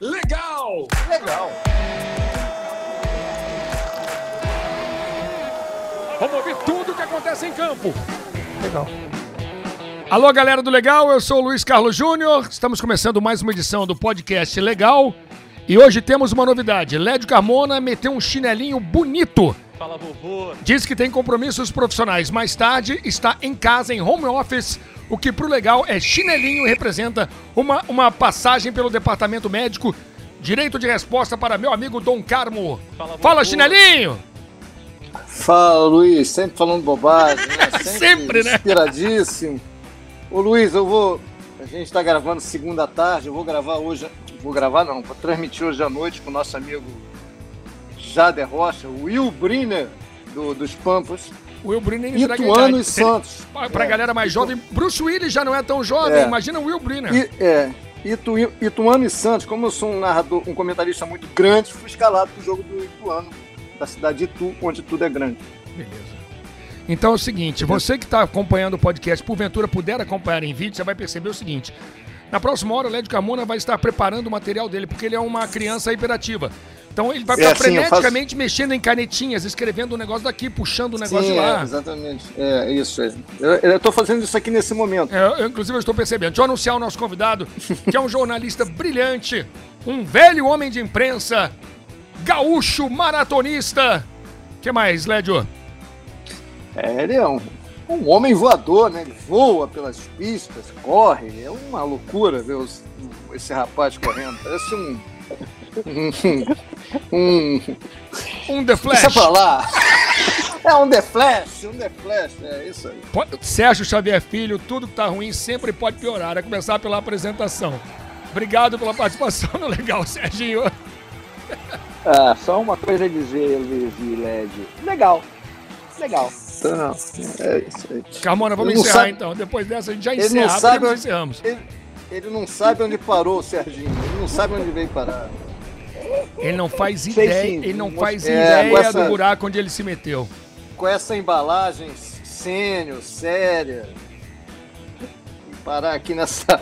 legal! Legal. Vamos ouvir tudo o que acontece em campo. Legal. Alô, galera do Legal, eu sou o Luiz Carlos Júnior. Estamos começando mais uma edição do podcast Legal. E hoje temos uma novidade. Lédio Carmona meteu um chinelinho bonito. Fala, vovô. Diz que tem compromissos profissionais. Mais tarde está em casa, em home office, o que pro legal é chinelinho e representa uma, uma passagem pelo departamento médico. Direito de resposta para meu amigo Dom Carmo. Fala, Fala, chinelinho! Fala, Luiz, sempre falando bobagem, né? Sempre, né? Inspiradíssimo. Ô, Luiz, eu vou. A gente está gravando segunda tarde, eu vou gravar hoje. Vou gravar, não, vou transmitir hoje à noite com o nosso amigo Jader Rocha, o Will Briner, do, dos Pampas, O Will Briner Ituano e Santos. Pra, pra É, galera mais jovem, Bruce Willis já não é tão jovem, É. imagina o Will Briner. E, é, Itu, Ituano e Santos, como eu sou um narrador, um comentarista muito grande, fui escalado pro jogo do Ituano, da cidade de Itu, onde tudo é grande. Beleza. Então é o seguinte, você que está acompanhando o podcast, porventura puder acompanhar em vídeo, você vai perceber o seguinte. Na próxima hora, o Lédio Carmona vai estar preparando o material dele, porque ele é uma criança hiperativa. Então ele vai É, ficar sim, eu freneticamente mexendo em canetinhas, escrevendo um negócio daqui, puxando um negócio Sim, de lá. é, exatamente. É isso. é. Eu, tô fazendo isso aqui nesse momento. É, eu, inclusive, eu estou percebendo. Deixa eu anunciar o nosso convidado, que é um jornalista brilhante, um velho homem de imprensa, gaúcho, maratonista. O que mais, Lédio? É, ele é um, um homem voador, né? Ele voa pelas pistas, corre. É uma loucura ver os- esse rapaz correndo. Parece um. Um. um Um The Flash. deixa pra lá. É um The Flash, um The Flash. É isso aí. Sérgio Xavier Filho, tudo que tá ruim sempre pode piorar, a começar pela apresentação. Obrigado pela participação no Legal, Serginho. Ah, só uma coisa a dizer, Luiz e Led. Legal. Legal. Então, é isso aí. Carmona, vamos não encerrar sabe- então. Depois dessa a gente já Ele não encerra, sabe podemos onde- encerramos. Ele, ele não sabe onde parou o Serginho. Ele não sabe onde veio parar. Ele não faz ideia, sim, ele não não faz é, ideia essa- do buraco onde ele se meteu. Com essa embalagem sênior, séria. E parar aqui nessa.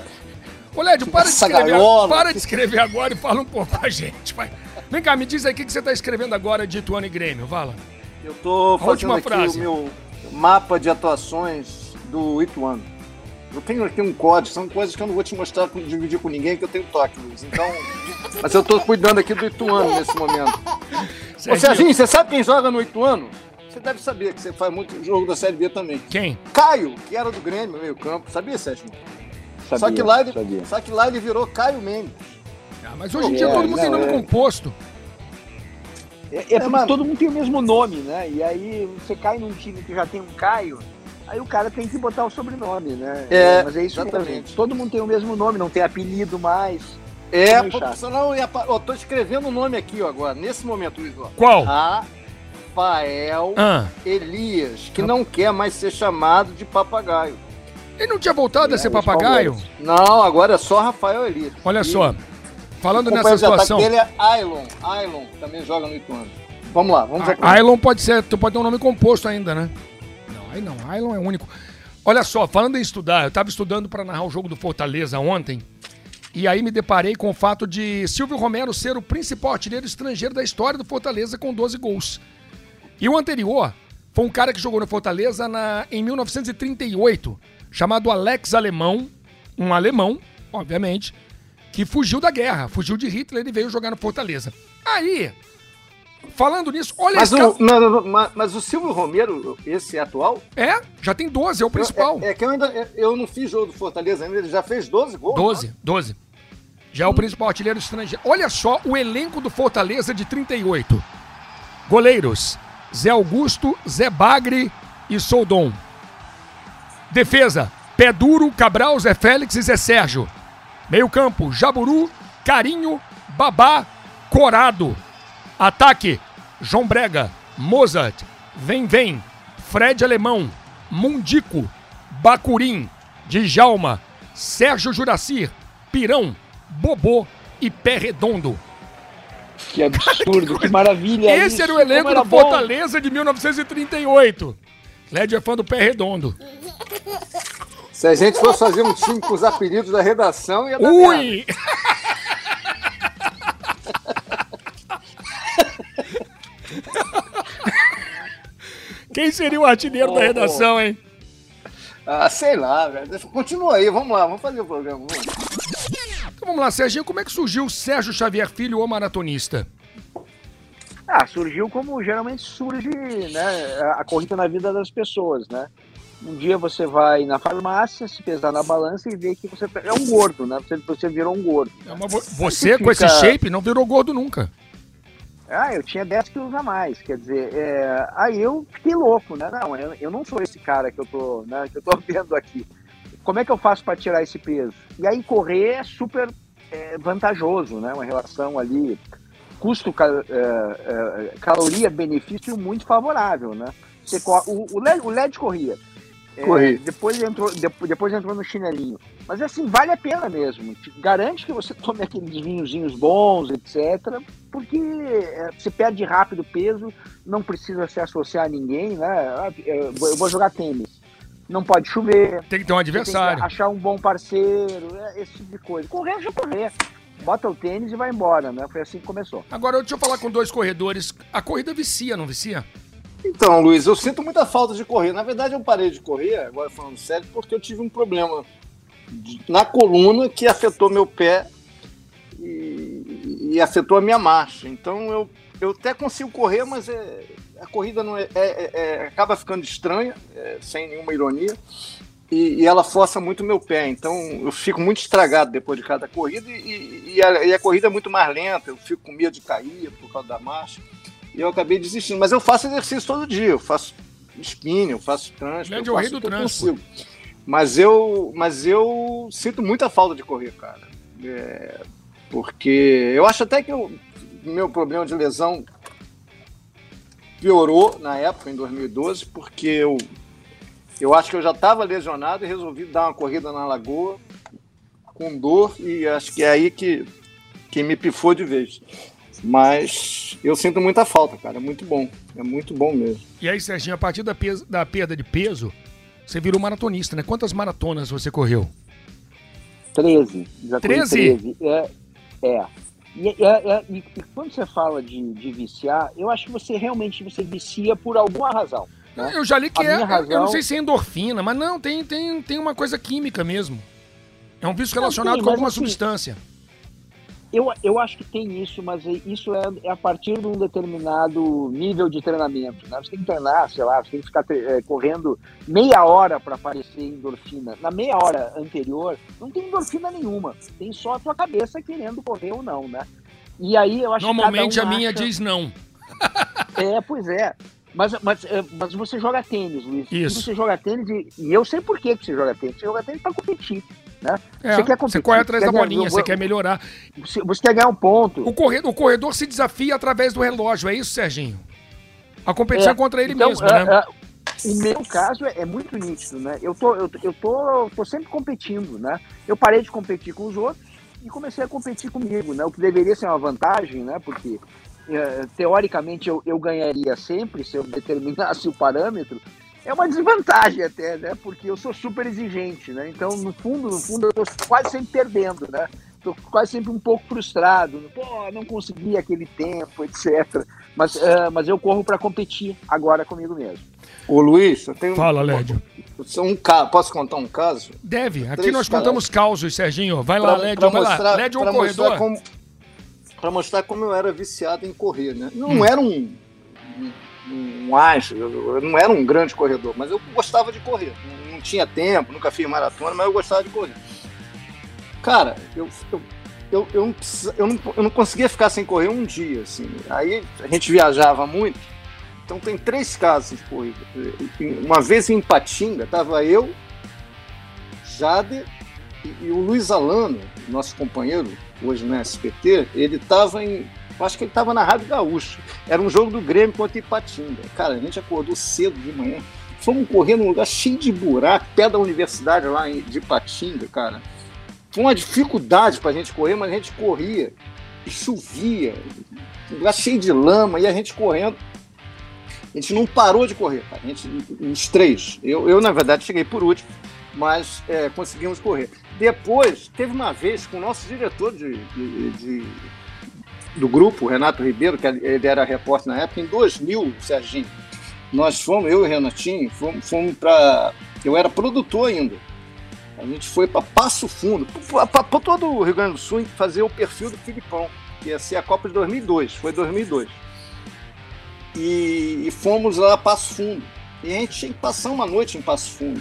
Ô, Lédio, para de escrever, para de escrever agora e fala um pouco com a gente, vai. Vem cá, me diz aí o que que você tá escrevendo agora de Ituano e Grêmio, Vala. Eu tô fazendo aqui frase. o meu mapa de atuações do Ituano. Eu tenho aqui um código, são coisas que eu não vou te mostrar, dividir com ninguém, que eu tenho toque, Luiz. Então. Mas eu tô cuidando aqui do Ituano nesse momento. Ô, Serginho, você sabe quem joga no Ituano? Você deve saber que você faz muito jogo da Série B também. Quem? Caio, que era do Grêmio, meio campo. Sabia, Serginho? Sabia, só, que lá ele, sabia. só que lá ele virou Caio Mendes. Ah, mas hoje em dia É, todo mundo tem não, nome é. composto. É, é porque mas- todo mundo tem o mesmo nome, né? E aí você cai num time que já tem um Caio, aí o cara tem que botar o sobrenome, né? É, mas é isso exatamente. mesmo. Todo mundo tem o mesmo nome, não tem apelido mais. É, senão eu ia. pa- Ó, tô escrevendo o nome aqui, ó, agora, nesse momento, Luiz. Ó. Qual? Rafael Ah, Elias, que não quer mais ser chamado de papagaio. ele não tinha voltado a É, ser os papagaio? Não, agora é só Rafael Elias. Olha E só, falando O nessa situação, dele é Ailon. Ailon também joga no Ituano. Vamos lá, vamos A- Ailon pode ser, tu pode ter um nome composto ainda, né? Não, aí não, Ailon é único. Olha só, falando em estudar, eu tava estudando para narrar o jogo do Fortaleza ontem, e aí me deparei com o fato de Silvio Romero ser o principal artilheiro estrangeiro da história do Fortaleza com 12 gols. E o anterior foi um cara que jogou no Fortaleza na, em 1938, chamado Alex Alemão, um alemão, obviamente, que fugiu da guerra, fugiu de Hitler e veio jogar no Fortaleza. Aí, falando nisso, olha Mas esse o, não, não, não, mas, mas o Silvio Romero, esse é atual? É, já tem 12, é o principal. É, é que eu ainda eu não fiz jogo do Fortaleza ainda, ele já fez 12 gols. 12, 12. Já é o principal artilheiro estrangeiro. Olha só o elenco do Fortaleza de 38. Goleiros: Zé Augusto, Zé Bagre e Soldon. Defesa: Pé Duro, Cabral, Zé Félix e Zé Sérgio. Meio-campo: Jaburu, Carinho, Babá, Corado. Ataque: João Brega, Mozart, Vem Vem, Fred Alemão, Mundico, Bacurim, Djalma, Sérgio Juracir, Pirão, Bobô e Pé Redondo. Que absurdo, que maravilha. Esse isso, era o elenco era do bom. Fortaleza de 1938. Led é fã do Pé Redondo. Se a gente fosse fazer um time com os apelidos da redação, ia dar merda. Ui! Quem seria o artilheiro da redação, hein? Ah, sei lá, velho. Continua aí, vamos lá, vamos fazer o programa. Vamos. Então vamos lá, Serginho, como é que surgiu o Sérgio Xavier Filho, o maratonista? Ah, surgiu como geralmente surge né, a corrida na vida das pessoas, né? Um dia você vai na farmácia, se pesar na balança e vê que você é um gordo, né? Você, você virou um gordo. É uma, você, com esse shape, não virou gordo nunca. Ah, eu tinha 10 quilos a mais, quer dizer, é... aí eu fiquei louco, né? Não, eu, eu não sou esse cara que eu tô, né, que eu tô vendo aqui. Como é que eu faço para tirar esse peso? E aí correr é super é, vantajoso, né? Uma relação ali custo é, é, caloria benefício muito favorável, né? Você, o, o, LED, o LED corria. É, depois entrou depois, entrou no chinelinho. Mas assim, vale a pena mesmo. Te garante que você tome aqueles vinhozinhos bons, etc. Porque é, você perde rápido peso, não precisa se associar a ninguém, né? Ah, eu vou jogar tênis. Não pode chover. Tem que ter um adversário. achar um bom parceiro, é, esse tipo de coisa. Correr já correr bota o tênis e vai embora, né? Foi assim que começou. Agora, deixa eu falar com dois corredores. A corrida vicia, não vicia? Então, Luiz, eu sinto muita falta de correr. Na verdade, eu parei de correr, agora falando sério, porque eu tive um problema na coluna que afetou meu pé e, afetou a minha marcha. Então, eu, eu até consigo correr, mas é, a corrida não é, é, é acaba ficando estranha, é, sem nenhuma ironia e, e, ela força muito meu pé. Então eu fico muito estragado depois de cada corrida e, e, a, e, a, corrida é muito mais lenta. Eu fico com medo de cair por causa da marcha. E eu acabei desistindo. Mas eu faço exercício todo dia. Eu faço spinning, eu faço trânsito. É o rei do trânsito. Mas eu, mas eu sinto muita falta de correr, cara. É, porque eu acho até que o meu problema de lesão piorou na época, em 2012, porque eu eu acho que eu já estava lesionado e resolvi dar uma corrida na lagoa com dor e acho que é aí que, que me pifou de vez. Mas eu sinto muita falta, cara. É muito bom. É muito bom mesmo. E aí, Serginho, a partir da, peso, da perda de peso, você virou maratonista, né? Quantas maratonas você correu? 13. Já 13? 13. É. é. E, é, e, e, quando você fala de, de viciar, eu acho que você realmente você vicia por alguma razão. Né? Eu já li que a é, razão... eu não sei se é endorfina, mas não, tem, tem, tem uma coisa química mesmo. É um vício relacionado com alguma assim, substância. Eu, eu acho que tem isso, mas isso é, é, a partir de um determinado nível de treinamento. Né? Você tem que treinar, sei lá, você tem que ficar é, correndo meia hora para aparecer endorfina. Na meia hora anterior, não tem endorfina nenhuma. Tem só a tua cabeça querendo correr ou não, né? E aí eu acho Normalmente que um a minha acha... diz não. É, pois é. Mas, mas, é, mas você joga tênis, Luiz. Isso. Você joga tênis e, e eu sei por que você joga tênis. Você joga tênis para competir. Né? É, você quer competir. Você corre atrás da bolinha, ganhar, você quer melhorar. Você, você, quer ganhar um ponto. O corredor, o corredor se desafia através do relógio, é isso, Serginho? A competição é, contra ele então, mesmo, é, né? É, o meu caso é, é, muito nítido, né? Eu tô, eu, eu tô, tô sempre competindo, né? Eu parei de competir com os outros e comecei a competir comigo, né? O que deveria ser uma vantagem, né? Porque é, teoricamente eu, eu ganharia sempre se eu determinasse o parâmetro, é uma desvantagem até, né? Porque eu sou super exigente, né? Então, no fundo, no fundo, eu tô quase sempre perdendo, né? Tô quase sempre um pouco frustrado. Pô, não consegui aquele tempo, etc. Mas, uh, mas eu corro para competir agora comigo mesmo. Ô Luiz, eu tenho. Fala, Lédio. Um, caso. Posso contar um caso? Deve. Aqui Três nós contamos causos, Serginho. Vai lá, Lédio. Vai mostrar, lá. Lédio é um corredor. Como para mostrar como eu era viciado em correr, né? Não hum. era um, um, anjo, eu não era um grande corredor, mas eu gostava de correr. Não, não tinha tempo, nunca fiz maratona, mas eu gostava de correr. Cara, eu, eu, eu, eu, não, eu, não, eu não conseguia ficar sem correr um dia, assim. Aí a gente viajava muito, então tem três casos de corrida. Uma vez em Patinga, tava eu, Jade e, e o Luiz Alano, nosso companheiro, hoje no SPT, ele estava em. Acho que ele estava na Rádio Gaúcha. Era um jogo do Grêmio contra Ipatinga. Cara, a gente acordou cedo de manhã. Fomos correr num lugar cheio de buraco, pé da universidade lá de Ipatinga, cara. Foi uma dificuldade para a gente correr, mas a gente corria. E chovia, um lugar cheio de lama, e a gente correndo. A gente não parou de correr, cara. A gente, os três. Eu, eu, na verdade, cheguei por último, mas é, conseguimos correr. Depois, teve uma vez com o nosso diretor de, de, de do grupo, Renato Ribeiro, que ele era repórter na época, em 2000, Serginho. nós fomos, eu e o Renatinho, fomos, fomos para. Eu era produtor ainda. A gente foi para Passo Fundo, para todo o Rio Grande do Sul, fazer o perfil do Filipão, que ia ser a Copa de 2002, foi 2002. E, e fomos lá a Passo Fundo. E a gente tinha que passar uma noite em Passo Fundo.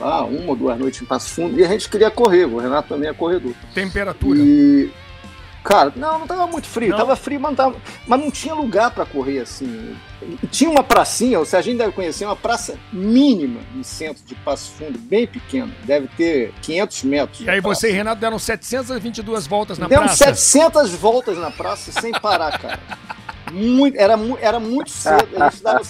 Ah, uma ou duas noites em Passo Fundo. E a gente queria correr, o Renato também é corredor. Temperatura? E Cara, não, não tava muito frio. Não. Tava frio, mas não, tava, mas não tinha lugar para correr assim. Tinha uma pracinha, a gente deve conhecer, uma praça mínima no centro de Passo Fundo, bem pequena. Deve ter 500 metros. E aí você e Renato deram 722 voltas na Demos praça? Demos 700 voltas na praça sem parar, cara. Muito, era, era muito cedo. A gente dava...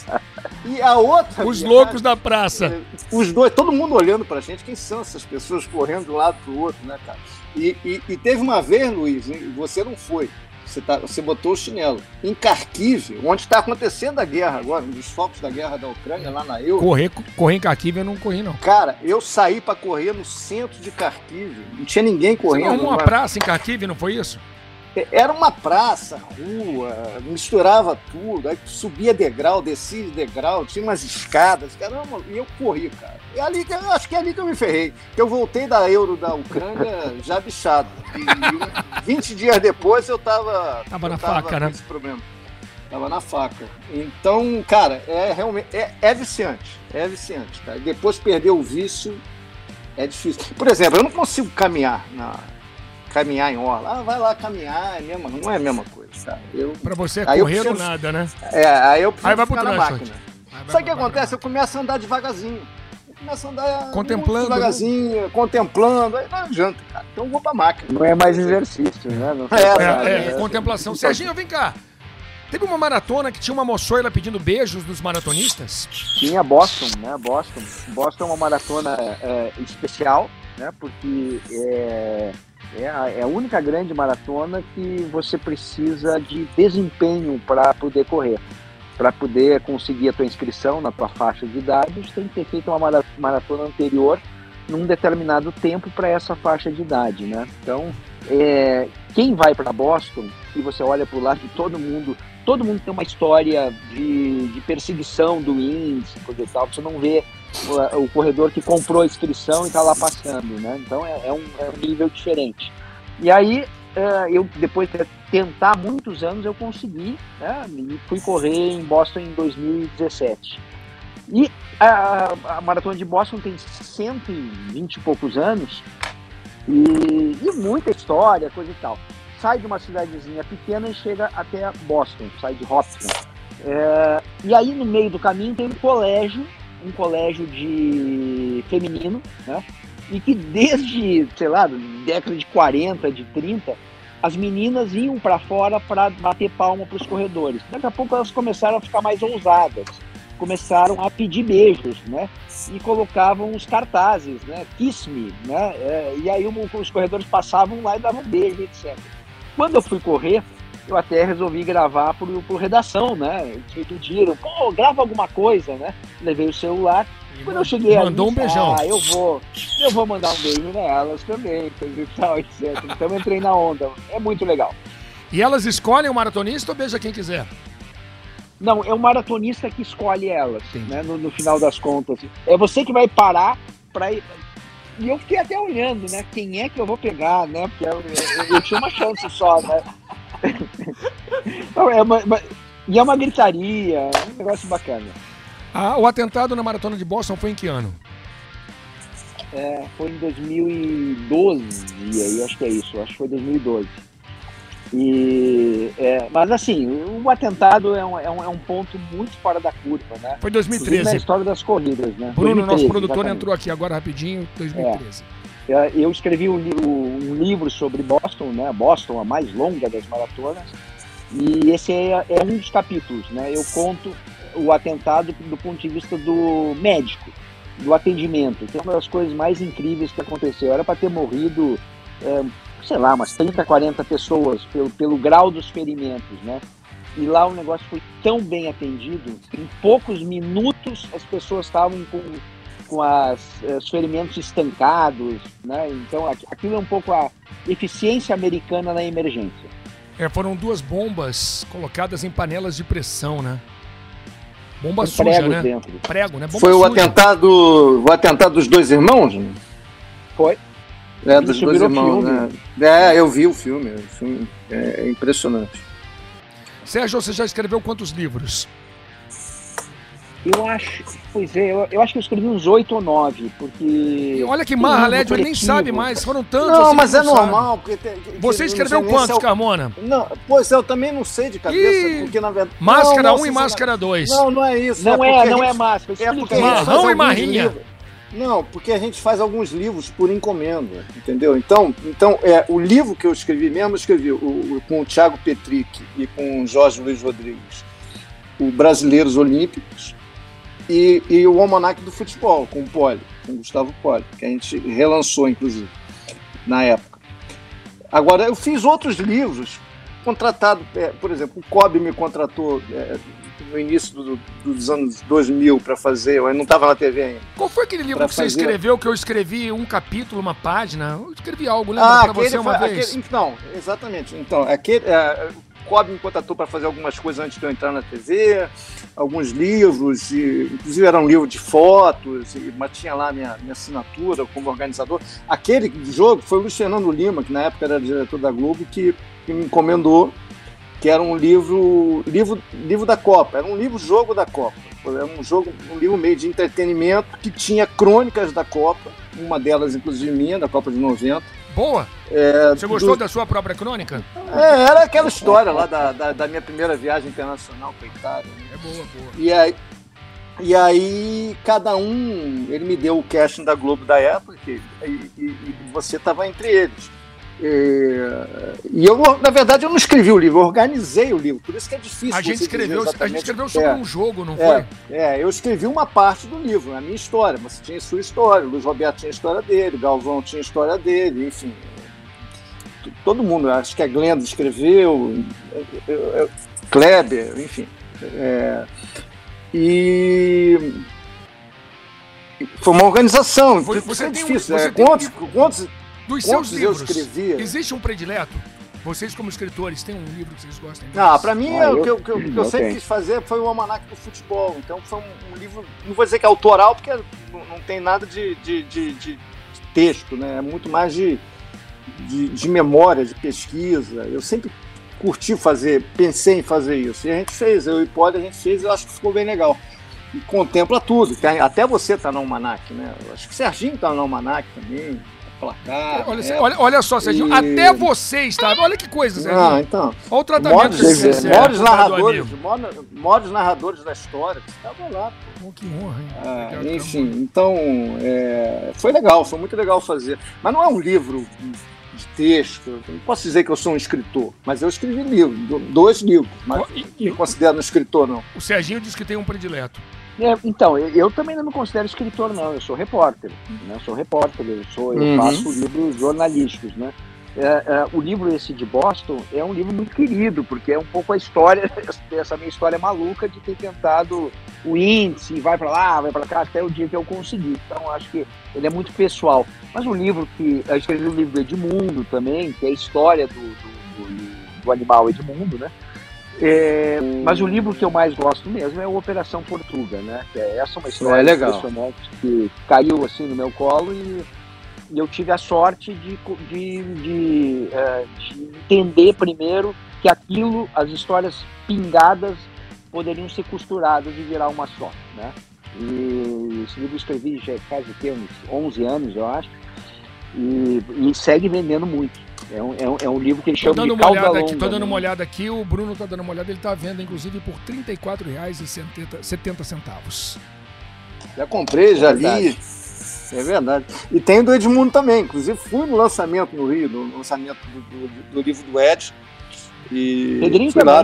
E a outra. Os loucos da praça. É, os dois, todo mundo olhando pra gente. Quem são essas pessoas correndo de um lado pro outro, né, cara? E, e, e, teve uma vez, Luiz, você não foi. Você, tá, você botou o chinelo. Em Kharkiv, onde está acontecendo a guerra agora, um dos focos da guerra da Ucrânia, lá na Euro. Correr, correr em Kharkiv eu não corri, não. Cara, eu saí para correr no centro de Kharkiv. Não tinha ninguém correndo. Você uma praça em Kharkiv, não foi isso? Era uma praça, rua, misturava tudo, aí subia degrau, descia degrau, tinha umas escadas, caramba, e eu corri, cara. E ali, eu acho que é ali que eu me ferrei. Que eu voltei da Euro da Ucrânia já bichado. E 20 dias depois eu tava. Tava eu na tava faca, né? Esse problema. Tava na faca. Então, cara, é realmente. É, é viciante. É viciante. Depois perder o vício é difícil. Por exemplo, eu não consigo caminhar na caminhar em orla. Ah, vai lá caminhar, é mesmo, não é a mesma coisa, cara. Eu, pra você é correr prefiro, nada, né? É, aí eu prefiro aí vai pro na máquina. Sabe o que acontece? Eu começo a andar devagarzinho. Eu começo a andar contemplando, devagarzinho, né? contemplando, aí não adianta, cara. Então eu vou pra máquina. Não é mais exercício, né? Não é, é, é, é, contemplação. Serginho, vem cá. Teve uma maratona que tinha uma moçoila pedindo beijos dos maratonistas? Tinha Boston, né? Boston. Boston é uma maratona é, especial, né? Porque é, é a, é a única grande maratona que você precisa de desempenho para poder correr. Para poder conseguir a tua inscrição na tua faixa de idade, você tem que ter feito uma maratona anterior num determinado tempo para essa faixa de idade, né? Então, é, quem vai para Boston e você olha para o lado de todo mundo, todo mundo tem uma história de, de perseguição do índice, coisa e tal. Você não vê o, o corredor que comprou a inscrição e está lá passando, né? Então é, é, um, é, um, nível diferente. E aí eu depois de tentar muitos anos eu consegui, né? E fui correr em Boston em 2017. E a, a maratona de Boston tem 120 e poucos anos e, e muita história, coisa e tal. Sai de uma cidadezinha pequena e chega até Boston, sai de Hopkins. É, e aí no meio do caminho tem um colégio um colégio de feminino, né? E que desde, sei lá, década de 40, de 30, as meninas iam para fora para bater palma para os corredores. Daqui a pouco elas começaram a ficar mais ousadas, começaram a pedir beijos, né? E colocavam os cartazes, né? Kiss me, né? É, e aí os corredores passavam lá e davam beijo, etc. Quando eu fui correr, eu até resolvi gravar por, por redação, né? Me pediram, pô, grava alguma coisa, né? Levei o celular. Quando eu cheguei mandou ali, um beijão. Ah, eu vou, eu vou mandar um beijo nelas também, coisa e tal, etc. Então entrei na onda. É muito legal. E elas escolhem o maratonista ou beija quem quiser? Não, é o maratonista que escolhe elas, né? No, no, final das contas. É você que vai parar para ir. E eu fiquei até olhando, né? Quem é que eu vou pegar, né? Porque eu, eu, eu tinha uma chance só, né? Não, é uma, uma, e é uma gritaria, é um negócio bacana. Ah, o atentado na maratona de Boston foi em que ano? É, foi em 2012, aí acho que é isso, acho que foi 2012. E, é, mas assim, o atentado é um, é, um, é um ponto muito fora da curva, né? Foi 2013. Na história das corridas, né? Bruno, 2013, nosso produtor, exatamente. entrou aqui agora rapidinho, 2013. É. É, eu escrevi um, um, livro sobre Boston, né? Boston, a mais longa das maratonas, e esse é, é, um dos capítulos, né? Eu conto o atentado do ponto de vista do médico, do atendimento, que é uma das coisas mais incríveis que aconteceu. Era para ter morrido, é, sei lá, umas 30, 40 pessoas pelo, pelo grau dos ferimentos, né? E lá o negócio foi tão bem atendido, em poucos minutos as pessoas estavam com com as, eh, os ferimentos estancados, né? Então aquilo é um pouco a eficiência americana na emergência. É, foram duas bombas colocadas em panelas de pressão, né? Bomba com suja, né? dentro. Prego, né? Bomba Foi o suja. atentado, o atentado dos dois irmãos? né? Foi. É, dos dois irmãos, filme. né? É, eu vi o filme. O filme é impressionante. Sérgio, você já escreveu quantos livros? Eu acho, pois é, eu, eu acho que eu escrevi uns oito ou nove, porque. E olha que marra, Lédio, ele nem sabe mais. Foram tantos Não, assim que mas é não sabe. normal. Porque tem- que- Você escreveu quantos, é Carmona? Não, pois é, eu também não sei de cabeça, Ih, porque na verdade. Máscara não, 1 não, e máscara 2. Não, não é isso. Não é, porque não é máscara. É porque aí. a gente Marrão faz e alguns marrinha. livros- Não, porque a gente faz alguns livros por encomenda, entendeu? Então, então é, o livro que eu escrevi mesmo, eu escrevi o, o- com o Thiago Petric e com o Jorge Luiz Rodrigues, o Brasileiros Olímpicos, e, e o Almanac do Futebol, com o Poli, com o Gustavo Poli, que a gente relançou, inclusive, na época. Agora, eu fiz outros livros, contratado, é, por exemplo, o Kobe me contratou é, no início do- dos anos 2000 para fazer, eu não estava na TV ainda. Qual foi aquele livro que você fazer- escreveu que eu escrevi um capítulo, uma página? Eu escrevi algo, lembra Ah, aquele você uma foi, vez? aquele, não, exatamente. Então, aquele, é, Kobe me contratou para fazer algumas coisas antes de eu entrar na TV, alguns livros, e, inclusive era um livro de fotos, e, mas tinha lá minha, minha assinatura como organizador. Aquele jogo foi o Luiz Fernando Lima, que na época era diretor da Globo, que, que me encomendou, que era um livro, livro, livro da Copa, era um livro-jogo da Copa. Era um jogo, um livro meio de entretenimento que tinha crônicas da Copa, uma delas, inclusive, minha, da Copa de 90. Boa. É, Você gostou do- da sua própria crônica? é, era aquela história lá da, da, da minha primeira viagem internacional pra Itália. né? É boa, boa. E aí, e aí, cada um, ele me deu o casting da Globo da época, e, e- e você estava entre eles. É, E eu, na verdade, eu não escrevi o livro, eu organizei o livro, por isso que é difícil. A gente escreveu, a gente escreveu sobre É. um jogo, não É, foi? é, eu escrevi uma parte do livro, a minha história. Você tinha sua história, o Luiz Roberto tinha a história dele, o Galvão tinha a história dele, enfim. Todo mundo, acho que a Glenda escreveu, eu- eu- eu- Kleber, enfim. É, e foi uma organização, Foi- você é tem um- difícil. você é, tem um livro- quantos, Dos seus eu livros, escrevia? existe um predileto? Vocês, como escritores, têm um livro que vocês gostem Ah, mais? pra mim, Ah, o eu- que eu, que eu- que eu eu sempre tenho. quis fazer foi o Almanac do Futebol. Então foi um, um livro, não vou dizer que é autoral, porque não, não tem nada de, de, de- de- texto, né? É muito mais de, de, de memória, de pesquisa. Eu sempre curti fazer, pensei em fazer isso. E a gente fez, eu e o Pode, a gente fez e eu acho que ficou bem legal. E contempla tudo. Até você tá no Almanac, né? Eu acho que o Serginho tá no Almanac também. Placar. Olha, né? olha, olha só, Serginho, E- até você está. Olha que coisa, Serginho. Ah, então. Olha o tratamento Maiores, que você narradores, maiores narradores da história, você estava lá. Pô, que honra, hein? Ah, Obrigado, enfim, então é, foi legal, foi muito legal fazer. Mas não é um livro de texto, eu não posso dizer que eu sou um escritor, mas eu escrevi livro, do- dois livros, mas E- não e- me considero um escritor, não. O Serginho diz que tem um predileto. É, então, eu, eu também não me considero escritor, não. Eu sou repórter. Né? Eu sou repórter, eu, sou, eu Uhum. faço livros jornalísticos, né? É, é, o livro esse de Boston é um livro muito querido, porque é um pouco a história, essa minha história maluca de ter tentado o índice, vai para lá, vai para cá, até o dia que eu consegui. Então, acho que ele é muito pessoal. Mas o livro que. Eu escrevi o livro do Edmundo também, que é a história do, do, do- do animal Edmundo, né? É, mas o livro que eu mais gosto mesmo é o Operação Portuga, né? É- Essa é uma história É legal. que caiu assim no meu colo e, e eu tive a sorte de, de, de, eh, de entender primeiro que aquilo, as histórias pingadas, poderiam ser costuradas e virar uma só, né? E esse livro eu escrevi já faz o quê? Uns 11 anos, eu acho. E, e segue vendendo muito. É um, é um, é um livro que ele chama dando de cauda olhada longa. aqui, tô dando né? uma olhada aqui, o Bruno tá dando uma olhada, ele tá vendo, inclusive, por R$ 34,70 centavos. Já comprei, já li. É verdade. E tem do Edmundo também. Inclusive, fui no lançamento no Rio, no lançamento do, do- do livro do Ed. E Pedrinho fui lá,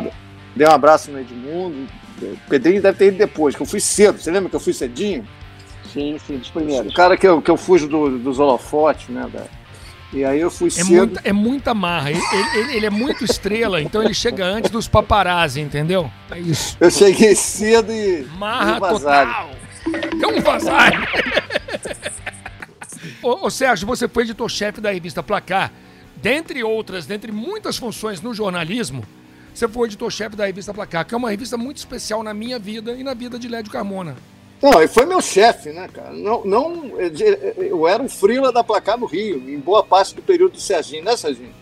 dei um abraço no Edmundo. O Pedrinho deve ter ido depois, que eu fui cedo. Você lembra que eu fui cedinho? Sim, sim, dos primeiros. O cara que eu, que eu fujo do, dos holofotes, né? da- E aí eu fui É cedo. muita, é muita marra. Ele, ele- ele- é muito estrela, então ele chega antes dos paparazzi, entendeu? É isso. Eu cheguei cedo e. Marra total. É um vazar. ô, ô, Sérgio, você foi editor-chefe da revista Placar. Dentre outras, dentre muitas funções no jornalismo, você foi editor-chefe da revista Placar, que é uma revista muito especial na minha vida e na vida de Lédio Carmona. Não, ele foi meu chefe, né, cara? Não, não, eu era o frila da Placar no Rio, em boa parte do período do Serginho, né, Serginho?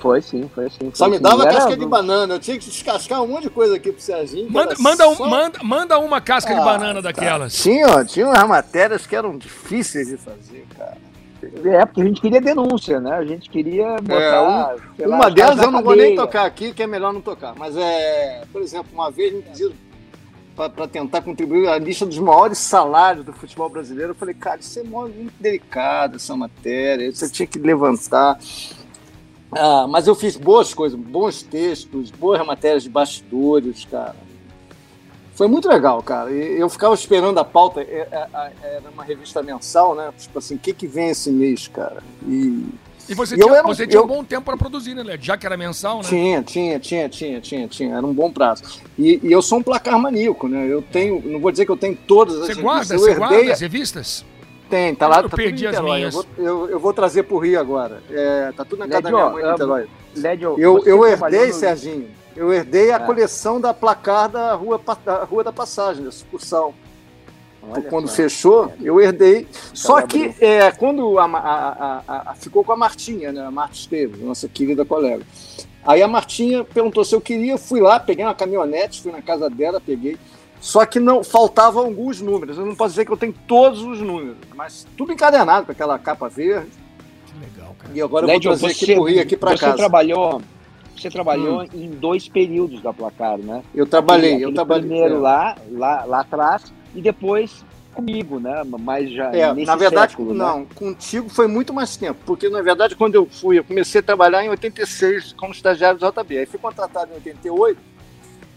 Foi sim, foi sim. Foi Só me sim. dava Era- casca de banana. Eu tinha que descascar um monte de coisa aqui pro Serginho. Manda, era manda, um- só- manda, manda uma casca de Ah, banana tá. daquelas. Tinha, tinha umas matérias que eram difíceis de fazer, cara. É, porque a gente queria denúncia, né? A gente queria botar. sei lá, É, Uma delas eu não vou nem tocar aqui, que é melhor não tocar. Mas é, por exemplo, uma vez me pediram para tentar contribuir a lista dos maiores salários do futebol brasileiro. Eu falei, cara, isso é muito delicado, essa matéria. Você tinha que levantar. Ah, mas eu fiz boas coisas, bons textos, boas matérias de bastidores, cara. Foi muito legal, cara. Eu ficava esperando a pauta. é- é- é- Era uma revista mensal, né? Tipo assim, o que, que vem esse mês, cara? E E você eu tinha, era um- você tinha eu- um bom tempo para produzir, né, Lédio? Já que era mensal, né? Tinha, tinha, tinha, tinha, tinha, tinha. Era um bom prazo. E, e eu sou um placar maníaco, né? Eu tenho, não vou dizer que eu tenho todas as Você revistas, guarda, eu você herdei, guarda as revistas? tem, tá lá, Eu tá tudo perdi as minhas. Eu vou, eu, eu vou trazer pro Rio agora. É, tá tudo na casa da minha mãe eu- Niterói. Eu, herdei, no- Serginho, eu herdei a É. coleção da placar da Rua, da Rua da Passagem, da sucursal. Olha quando só. fechou, eu herdei. Só que é, quando a, a- a- a- ficou com a Martinha, né? A Marta Esteves, nossa querida colega. Aí a Martinha perguntou se eu queria, fui lá, peguei uma caminhonete, fui na casa dela, peguei. Só que não faltavam alguns números. Eu não posso dizer que eu tenho todos os números, mas tudo encadenado com aquela capa verde. Que legal, cara. E agora eu Lédio, vou trazer você, aqui aqui para você casa. trabalhou, você trabalhou Hum. em dois períodos da Placar, né? Eu trabalhei, Aquele- eu trabalhei. Primeiro é. lá, lá, lá atrás e depois comigo, né? Mas já É, nesse na verdade, século, né? não. Contigo foi muito mais tempo, porque na verdade quando eu fui, eu comecei a trabalhar em 86 como estagiário do JB. Aí fui contratado em 88.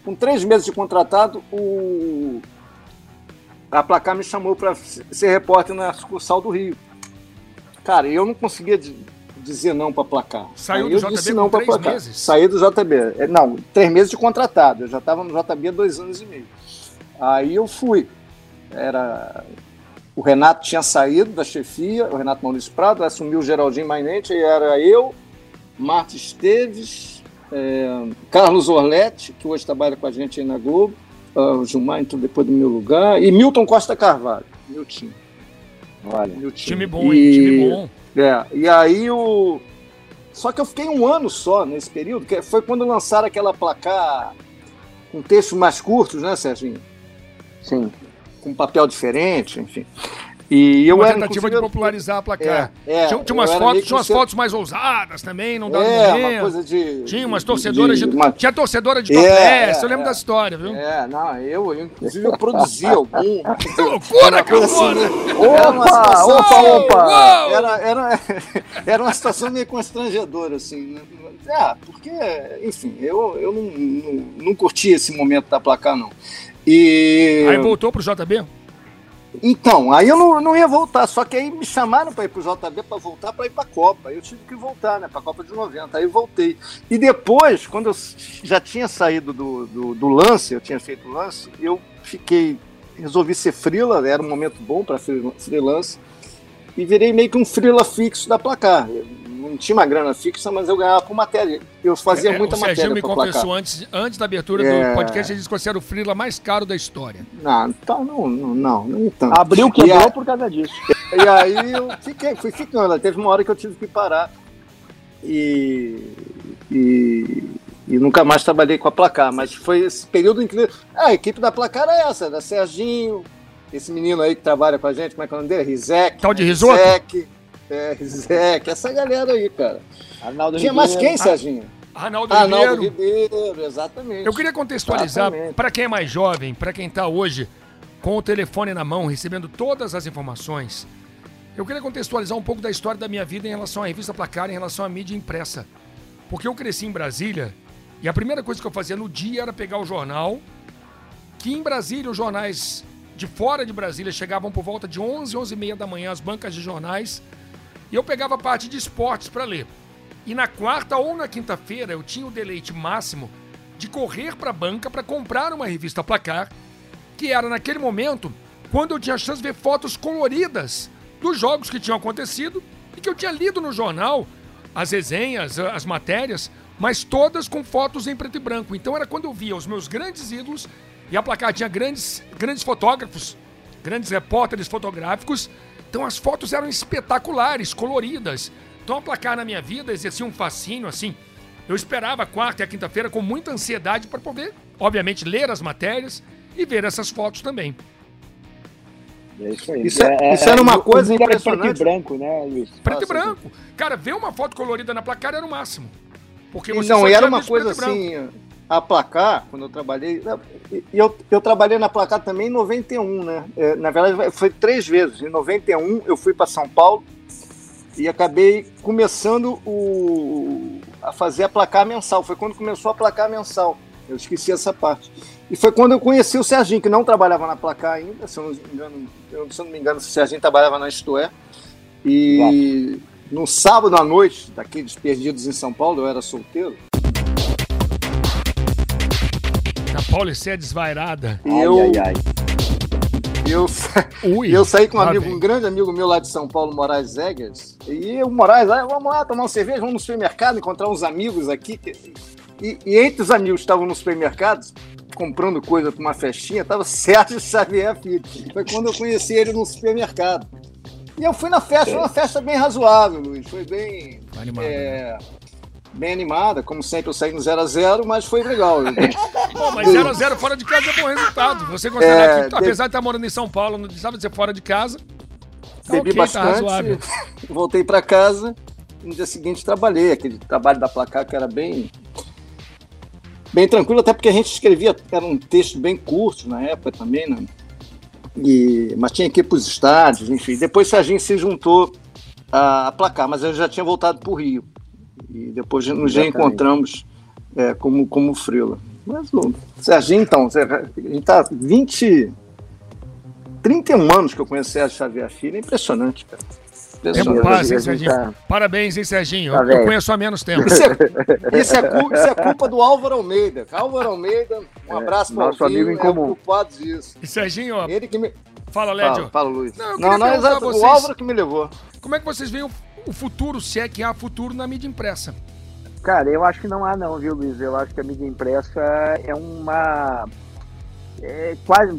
Com três meses de contratado, o a Placar me chamou para ser repórter na sucursal do Rio. Cara, eu não conseguia di- dizer não para Placar. Saiu Aí do eu JB disse não três Placar. meses? Saí do JB. É, Não, três meses de contratado. Eu já estava no JB há dois anos e meio. Aí eu fui. Era o Renato tinha saído da chefia, o Renato Maurício Prado, assumiu o Geraldinho Mainente, e era eu, Marta Esteves, é, Carlos Orletti, que hoje trabalha com a gente aí na Globo, ah, o Gilmar entrou depois do meu lugar, e Milton Costa Carvalho, meu time. Olha, Meu Time bom, hein? E- Time bom. é, e aí o. Só que eu fiquei um ano só nesse período, que foi quando lançaram aquela placar com textos mais curtos, né, Serginho? sim. Com papel diferente, enfim. E eu uma era tentativa de popularizar a placar. É, é, tinha, tinha umas, fotos, tinha umas você- fotos mais ousadas também, não dá É, momento. uma coisa de. Tinha umas torcedoras de. uma- Tinha torcedora de É, topless, é, eu lembro é. da história, viu? É, não, eu, eu inclusive eu produzi algum. Que loucura, coisa assim, Opa, situação- opa, opa! Uou! Era, era, era uma situação meio constrangedora, assim. né? Ah, porque, enfim, eu, eu não, não, não curti esse momento da placar, não. E. Aí voltou pro JB? Então, aí eu não, não ia voltar, só que aí me chamaram para ir pro JB para voltar para ir para a Copa. Eu tive que voltar, né, para a Copa de 90. Aí eu voltei. E depois, quando eu já tinha saído do, do, do lance, eu tinha feito o lance, eu fiquei. Resolvi ser freela, era um momento bom para freelance, e virei meio que um freela fixo da placar. Não tinha uma grana fixa, mas eu ganhava por matéria. Eu fazia É, muita o Serginho matéria me para placar. confessou antes, antes da abertura É. do podcast, ele disse que você era o freela mais caro da história. Não, então, não, não, não, não tanto. Abriu, quebrou a- por causa disso. E aí eu fiquei, fui ficando. Teve uma hora que eu tive que parar e, e, e nunca mais trabalhei com a placar. Mas foi esse período em que. Ah, a equipe da placar é essa, da Serginho, esse menino aí que trabalha com a gente, como é que é o nome dele? Rizek. Tal de risoto? Rizek, é, Rizek, essa galera aí, cara. Arnaldo Tinha mais Ribeiro. quem, Serginho? Arnaldo, Arnaldo Ribeiro. Ribeiro, exatamente. Eu queria contextualizar, para quem é mais jovem, para quem está hoje com o telefone na mão, recebendo todas as informações, eu queria contextualizar um pouco da história da minha vida em relação à revista Placar, em relação à mídia impressa. Porque eu cresci em Brasília e a primeira coisa que eu fazia no dia era pegar o jornal, que em Brasília os jornais de fora de Brasília chegavam por volta de 11, 11 e meia da manhã, as bancas de jornais, e eu pegava a parte de esportes para ler. E na quarta ou na quinta-feira eu tinha o deleite máximo de correr para a banca para comprar uma revista Placar, que era naquele momento quando eu tinha a chance de ver fotos coloridas dos jogos que tinham acontecido e que eu tinha lido no jornal, as resenhas, as matérias, mas todas com fotos em preto e branco. Então era quando eu via os meus grandes ídolos e a placar tinha grandes, grandes fotógrafos, grandes repórteres fotográficos. Então as fotos eram espetaculares, coloridas. Então a placar na minha vida exercia um fascínio assim. Eu esperava a quarta e a quinta-feira com muita ansiedade para poder, obviamente, ler as matérias e ver essas fotos também. É isso aí. Isso, é, é, isso era uma coisa impressionante. Preto e branco, né, Luiz? Preto e branco. Cara, ver uma foto colorida na placar era o máximo. Porque você Não, era uma coisa assim, a placar, quando eu trabalhei, eu, eu trabalhei na placar também em 91, né? É, na verdade, foi três vezes. Em 91, eu fui para São Paulo e acabei começando o, a fazer a placar mensal. Foi quando começou a placar mensal. Eu esqueci essa parte. E foi quando eu conheci o Serginho, que não trabalhava na placar ainda, se eu não me engano, eu, se eu não me engano o Serginho trabalhava na Isto E no sábado à noite, daqueles perdidos em São Paulo, eu era solteiro. Na Paulicé desvairada. E eu, ai, ai, ai. Eu, Ui, eu saí com um amigo, um grande amigo meu lá de São Paulo, Moraes Eggers. E o Moraes, ah, vamos lá tomar uma cerveja, vamos no supermercado, encontrar uns amigos aqui. E, e entre os amigos que estavam no supermercado, comprando coisa para uma festinha, estava Sérgio Xavier Filho. Foi quando eu conheci ele no supermercado. E eu fui na festa, foi uma festa bem razoável, Luiz. Foi bem. Animada. É, bem animada, como sempre eu saí no 0x0, mas foi legal. Pô, mas 0x0 fora de casa é bom resultado. Você é, que, apesar de estar morando em São Paulo, não precisava ser fora de casa. Tá bebi okay, tá bastante, tá voltei para casa, no dia seguinte trabalhei, aquele trabalho da placar que era bem bem tranquilo, até porque a gente escrevia, era um texto bem curto na época também, né? E, mas tinha que ir para os estádios, enfim. Depois a gente se juntou a, a placar, mas eu já tinha voltado para o Rio. E depois nos reencontramos é, como, como frila. Mas o Serginho, então, a gente está 20. 31 anos que eu conheço o Sérgio Xavier Filho, é impressionante, cara. Tempo passa, hein, Serginho? Tá... Parabéns, hein, Serginho? Tá eu, conheço há menos tempo. Isso é, isso, é culpa, isso é, culpa, do Álvaro Almeida. Álvaro Almeida, um é, abraço para o nosso amigo em comum. É culpado disso. E Serginho, ó, Ele que me... Fala, Lédio. Fala, fala Luiz. Não, não, não exato, vocês, o Álvaro que me levou. Como é que vocês veem o, o futuro, se é que há futuro na mídia impressa? Cara, eu acho que não há não, viu, Luiz? Eu acho que a mídia impressa é uma... É quase,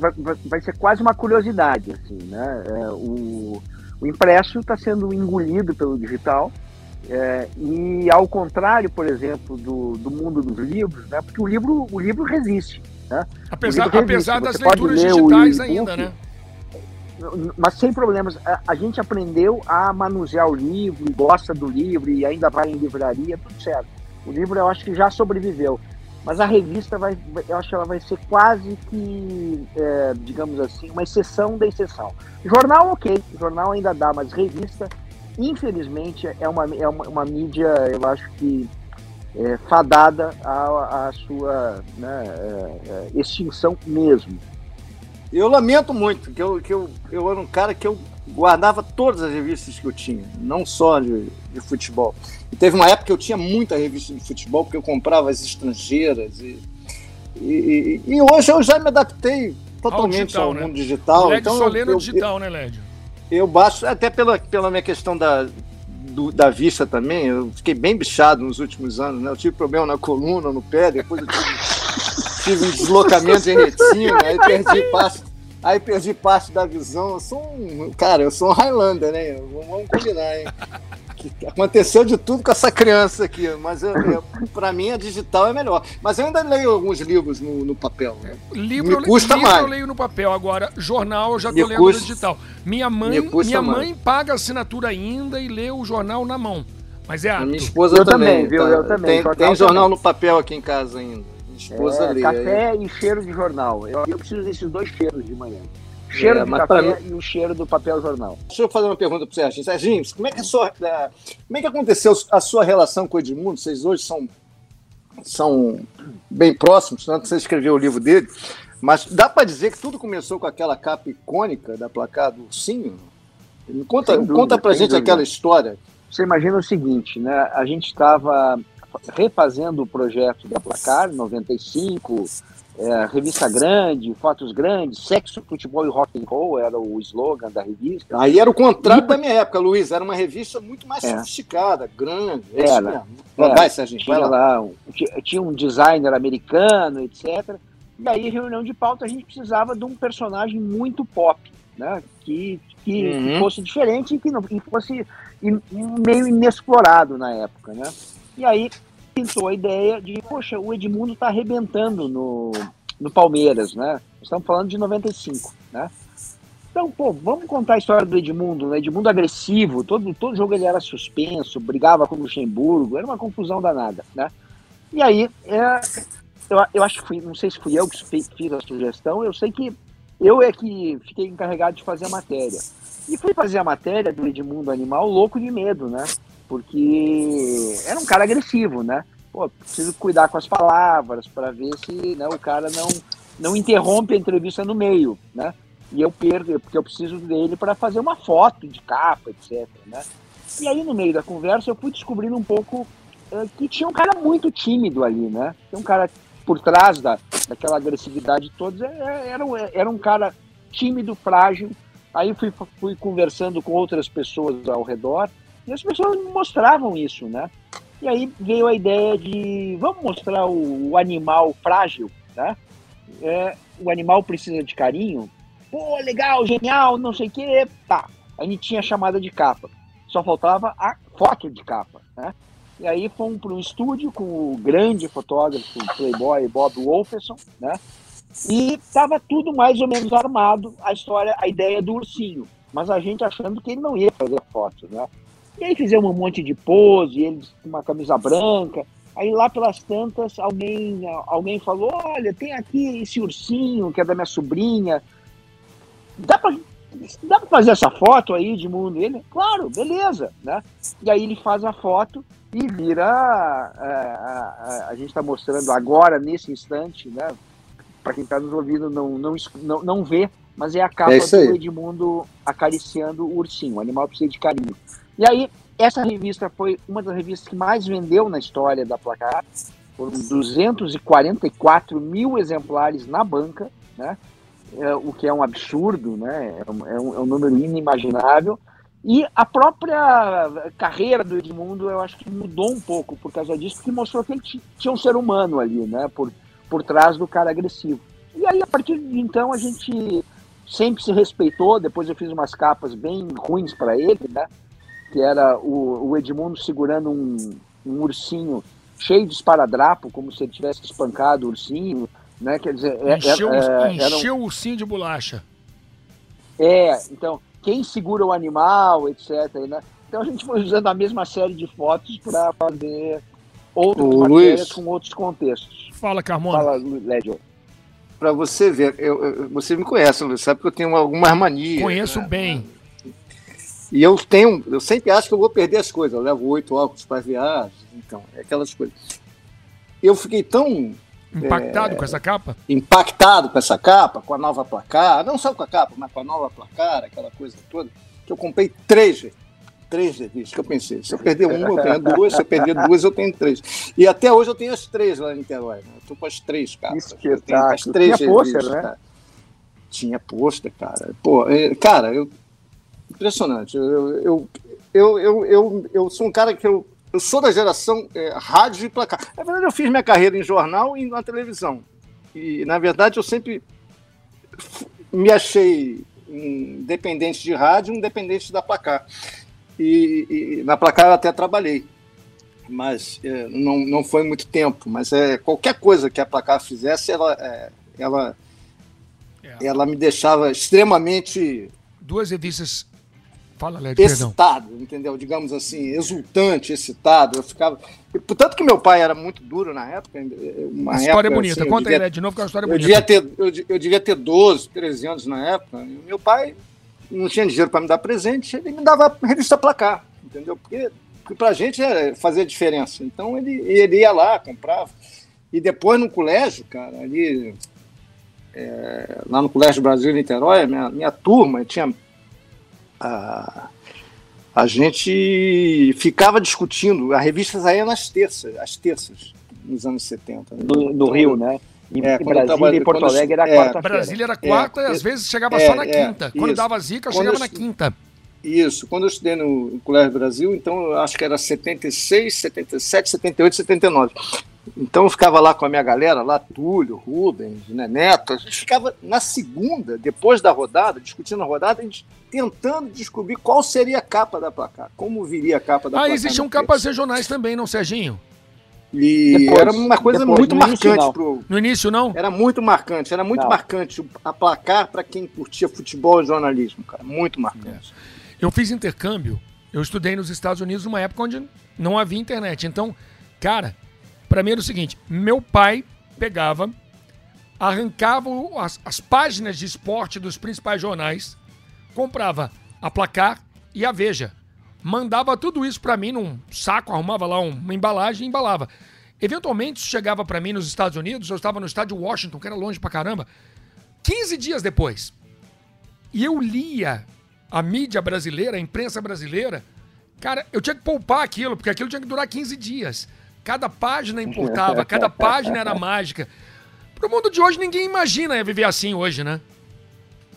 vai, ser quase uma curiosidade, assim, né? É, o o impresso está sendo engolido pelo digital. É, e ao contrário, por exemplo, do, do mundo dos livros, né? Porque o livro, o livro resiste. Né? Apesar, livro resiste. apesar das leituras digitais ainda, né? Mas sem problemas. A, a, gente aprendeu a manusear o livro, gosta do livro e ainda vai em livraria, tudo certo. O livro eu acho que já sobreviveu. Mas a revista vai, eu acho que ela vai ser quase que, é, digamos assim, uma exceção da exceção. Jornal, ok, jornal ainda dá, mas revista, infelizmente, é uma, é uma, uma mídia, eu acho que é, fadada à, à sua né, é, é extinção mesmo. Eu lamento muito, que eu, que eu, eu era um cara que eu guardava todas as revistas que eu tinha, não só de, de futebol. E teve uma época que eu tinha muita revista de futebol, porque eu comprava as estrangeiras. E, e, e, hoje eu já me adaptei totalmente ao, digital, ao né? mundo digital. LED então só lê no eu, digital, eu, né, Lédio? Eu baixo, até pela, pela minha questão da, do, da vista também, eu fiquei bem bichado nos últimos anos, né? Eu tive problema na coluna, no pé, depois eu tive, tive um deslocamento de retina, aí perdi parte, aí perdi parte da visão. Eu sou um. Cara, eu sou um Highlander, né? Vamos combinar, hein? aconteceu de tudo com essa criança aqui, mas para mim a digital é melhor. Mas eu ainda leio alguns livros no, no papel. Né? Livro, Me custa livro mais. eu leio no papel, agora jornal eu já tô lendo custa, no digital. Minha mãe, minha mãe paga assinatura ainda e lê o jornal na mão. Mas é a minha esposa eu também, também viu? Tá? Eu também. Tem, tem jornal também. no papel aqui em casa ainda. Esposa é. Café aí. e cheiro de jornal. Eu, eu preciso desses dois cheiros de manhã cheiro é, do café mim... e o cheiro do papel jornal. Deixa eu fazer uma pergunta para o Serginho. Serginho, como é que, a sua, é, como é que aconteceu a sua relação com o Edmundo? Vocês hoje são, são bem próximos, tanto você escreveu o livro dele, mas dá para dizer que tudo começou com aquela capa icônica da placar do Ursinho? Conta, dúvida, conta pra gente dúvida. aquela história. Você imagina o seguinte, né? A gente estava refazendo o projeto da Placar, 95, é, revista grande, fotos grandes, sexo, futebol e rock and roll era o slogan da revista. Aí era o contrário e... da minha época, Luiz. Era uma revista muito mais é. sofisticada, grande. É era. É, vai, Serginho, tinha vai lá. lá tinha um designer americano, etc. E aí, reunião de pauta, a gente precisava de um personagem muito pop, né? Que, que, uhum. que fosse diferente e que não que fosse meio inexplorado na época, né? E aí pintou a ideia de, poxa, o Edmundo tá arrebentando no, no Palmeiras, né? Estamos falando de 95, né? Então, pô, vamos contar a história do Edmundo, né? Edmundo agressivo, todo, todo jogo ele era suspenso, brigava com o Luxemburgo, era uma confusão danada, né? E aí, é, eu, eu acho que fui, não sei se fui eu que fiz a sugestão, eu sei que eu é que fiquei encarregado de fazer a matéria. E fui fazer a matéria do Edmundo Animal louco de medo, né? Porque era um cara agressivo, né? Pô, preciso cuidar com as palavras para ver se né, o cara não, não interrompe a entrevista no meio, né? E eu perco, porque eu preciso dele para fazer uma foto de capa, etc. Né? E aí, no meio da conversa, eu fui descobrindo um pouco uh, que tinha um cara muito tímido ali, né? Tinha um cara por trás da, daquela agressividade toda, é, é, era, era um cara tímido, frágil. Aí fui, fui conversando com outras pessoas ao redor e as pessoas mostravam isso, né? E aí veio a ideia de vamos mostrar o, o animal frágil, né? É, o animal precisa de carinho. Pô, legal, genial, não sei o quê. Tá. A gente tinha chamada de capa. Só faltava a foto de capa, né? E aí fomos para um estúdio com o grande fotógrafo, playboy Bob Wolferson, né? E estava tudo mais ou menos armado, a história, a ideia do ursinho. Mas a gente achando que ele não ia fazer foto, né? E aí fizemos um monte de pose, eles com uma camisa branca. Aí lá pelas tantas, alguém, alguém falou: Olha, tem aqui esse ursinho que é da minha sobrinha. Dá pra, dá pra fazer essa foto aí de mundo? Ele, claro, beleza. Né? E aí ele faz a foto e vira. A, é, a, a, a gente está mostrando agora, nesse instante, né? Para quem está nos ouvindo não, não, não, não vê, mas é a capa é do Edmundo acariciando o ursinho. O animal precisa de carinho. E aí, essa revista foi uma das revistas que mais vendeu na história da Placar. Foram 244 mil exemplares na banca, né? É, o que é um absurdo, né? É um, é um, é um número inimaginável. E a própria carreira do Edmundo, eu acho que mudou um pouco por causa disso, porque mostrou que ele tinha um ser humano ali, né? Por, por trás do cara agressivo. E aí, a partir de então, a gente sempre se respeitou. Depois eu fiz umas capas bem ruins para ele, né? Que era o, o Edmundo segurando um, um, ursinho cheio de esparadrapo, como se ele tivesse espancado o ursinho, né? Quer dizer, é, encheu, é, encheu um... o ursinho de bolacha. É, então, quem segura o animal, etc. Né? Então a gente foi usando a mesma série de fotos para fazer outras o matérias Luiz, com outros contextos. Fala, Carmona. Fala, Lédio. Para você ver, eu, eu, você me conhece, Luiz, sabe que eu tenho algumas manias. Conheço né? bem. E eu tenho, eu sempre acho que eu vou perder as coisas. Eu levo oito óculos para viagem, então, é aquelas coisas. Eu fiquei tão. Impactado é, com essa capa? Impactado com essa capa, com a nova placar, não só com a capa, mas com a nova placar, aquela coisa toda, que eu comprei três três revistas que eu pensei. Se eu perder uma, eu tenho duas. Se eu perder duas, eu tenho três. E até hoje eu tenho as três lá em Niterói. Né? Eu tô com as três capas. Eu tenho as três Tinha revistas. Pôster, né? Tinha pôster, cara. Pô, é, cara, eu impressionante. Eu, eu, eu, eu, eu, eu sou um cara que eu, eu sou da geração é, rádio e placar. Na verdade, eu fiz minha carreira em jornal e na televisão. E, na verdade, eu sempre me achei independente de rádio, independente da placar. E, e na placar eu até trabalhei, mas é, não, não foi muito tempo. Mas é, qualquer coisa que a placar fizesse, ela, é, ela, é. ela me deixava extremamente. Duas revistas Fala, Led, excitado, perdão. entendeu? Digamos assim, exultante, excitado. Eu ficava. Portanto que meu pai era muito duro na época. Uma a história época, é bonita. Assim, Conta devia... aí, Led, de novo que é uma história eu bonita. Devia ter, eu, eu devia ter 12, 13 anos na época. E meu pai não tinha dinheiro para me dar presente, ele me dava revista placar, entendeu? Porque, porque para a gente é fazer diferença. Então ele, ele ia lá, comprava. E depois no colégio, cara, ali. É, lá no Colégio Brasil Niterói, minha, minha turma tinha a, a gente ficava discutindo, a revista saía nas terças, às terças, nos anos 70. Né? No, no Rio, né? Em, é, em Brasília e Porto Alegre era é, quarta Brasília era quarta é, e às vezes chegava só na quinta. Quando isso. dava zica, quando chegava eu, na quinta. Isso, quando eu estudei no Colégio Brasil, então eu acho que era 76, 77, 78, 79. Então eu ficava lá com a minha galera, lá, Túlio, Rubens, né, Neto, a gente ficava na segunda, depois da rodada, discutindo a rodada, a gente tentando descobrir qual seria a capa da placar, como viria a capa da ah, placar. Ah, existiam capas regionais também, não, Serginho? E depois, era uma coisa depois, muito marcante início, pro. No início, não? Era muito marcante, era muito não. marcante a placar para quem curtia futebol e jornalismo, cara. Muito marcante. É. Eu fiz intercâmbio, eu estudei nos Estados Unidos numa época onde não havia internet. Então, cara, para mim era o seguinte: meu pai pegava, arrancava as, as páginas de esporte dos principais jornais, comprava a placar e a Veja. Mandava tudo isso para mim num saco, arrumava lá uma embalagem e embalava. Eventualmente isso chegava para mim nos Estados Unidos, eu estava no estádio Washington, que era longe pra caramba, 15 dias depois. E eu lia a mídia brasileira, a imprensa brasileira, cara, eu tinha que poupar aquilo, porque aquilo tinha que durar 15 dias. Cada página importava, cada página era mágica. Pro mundo de hoje, ninguém imagina viver assim hoje, né?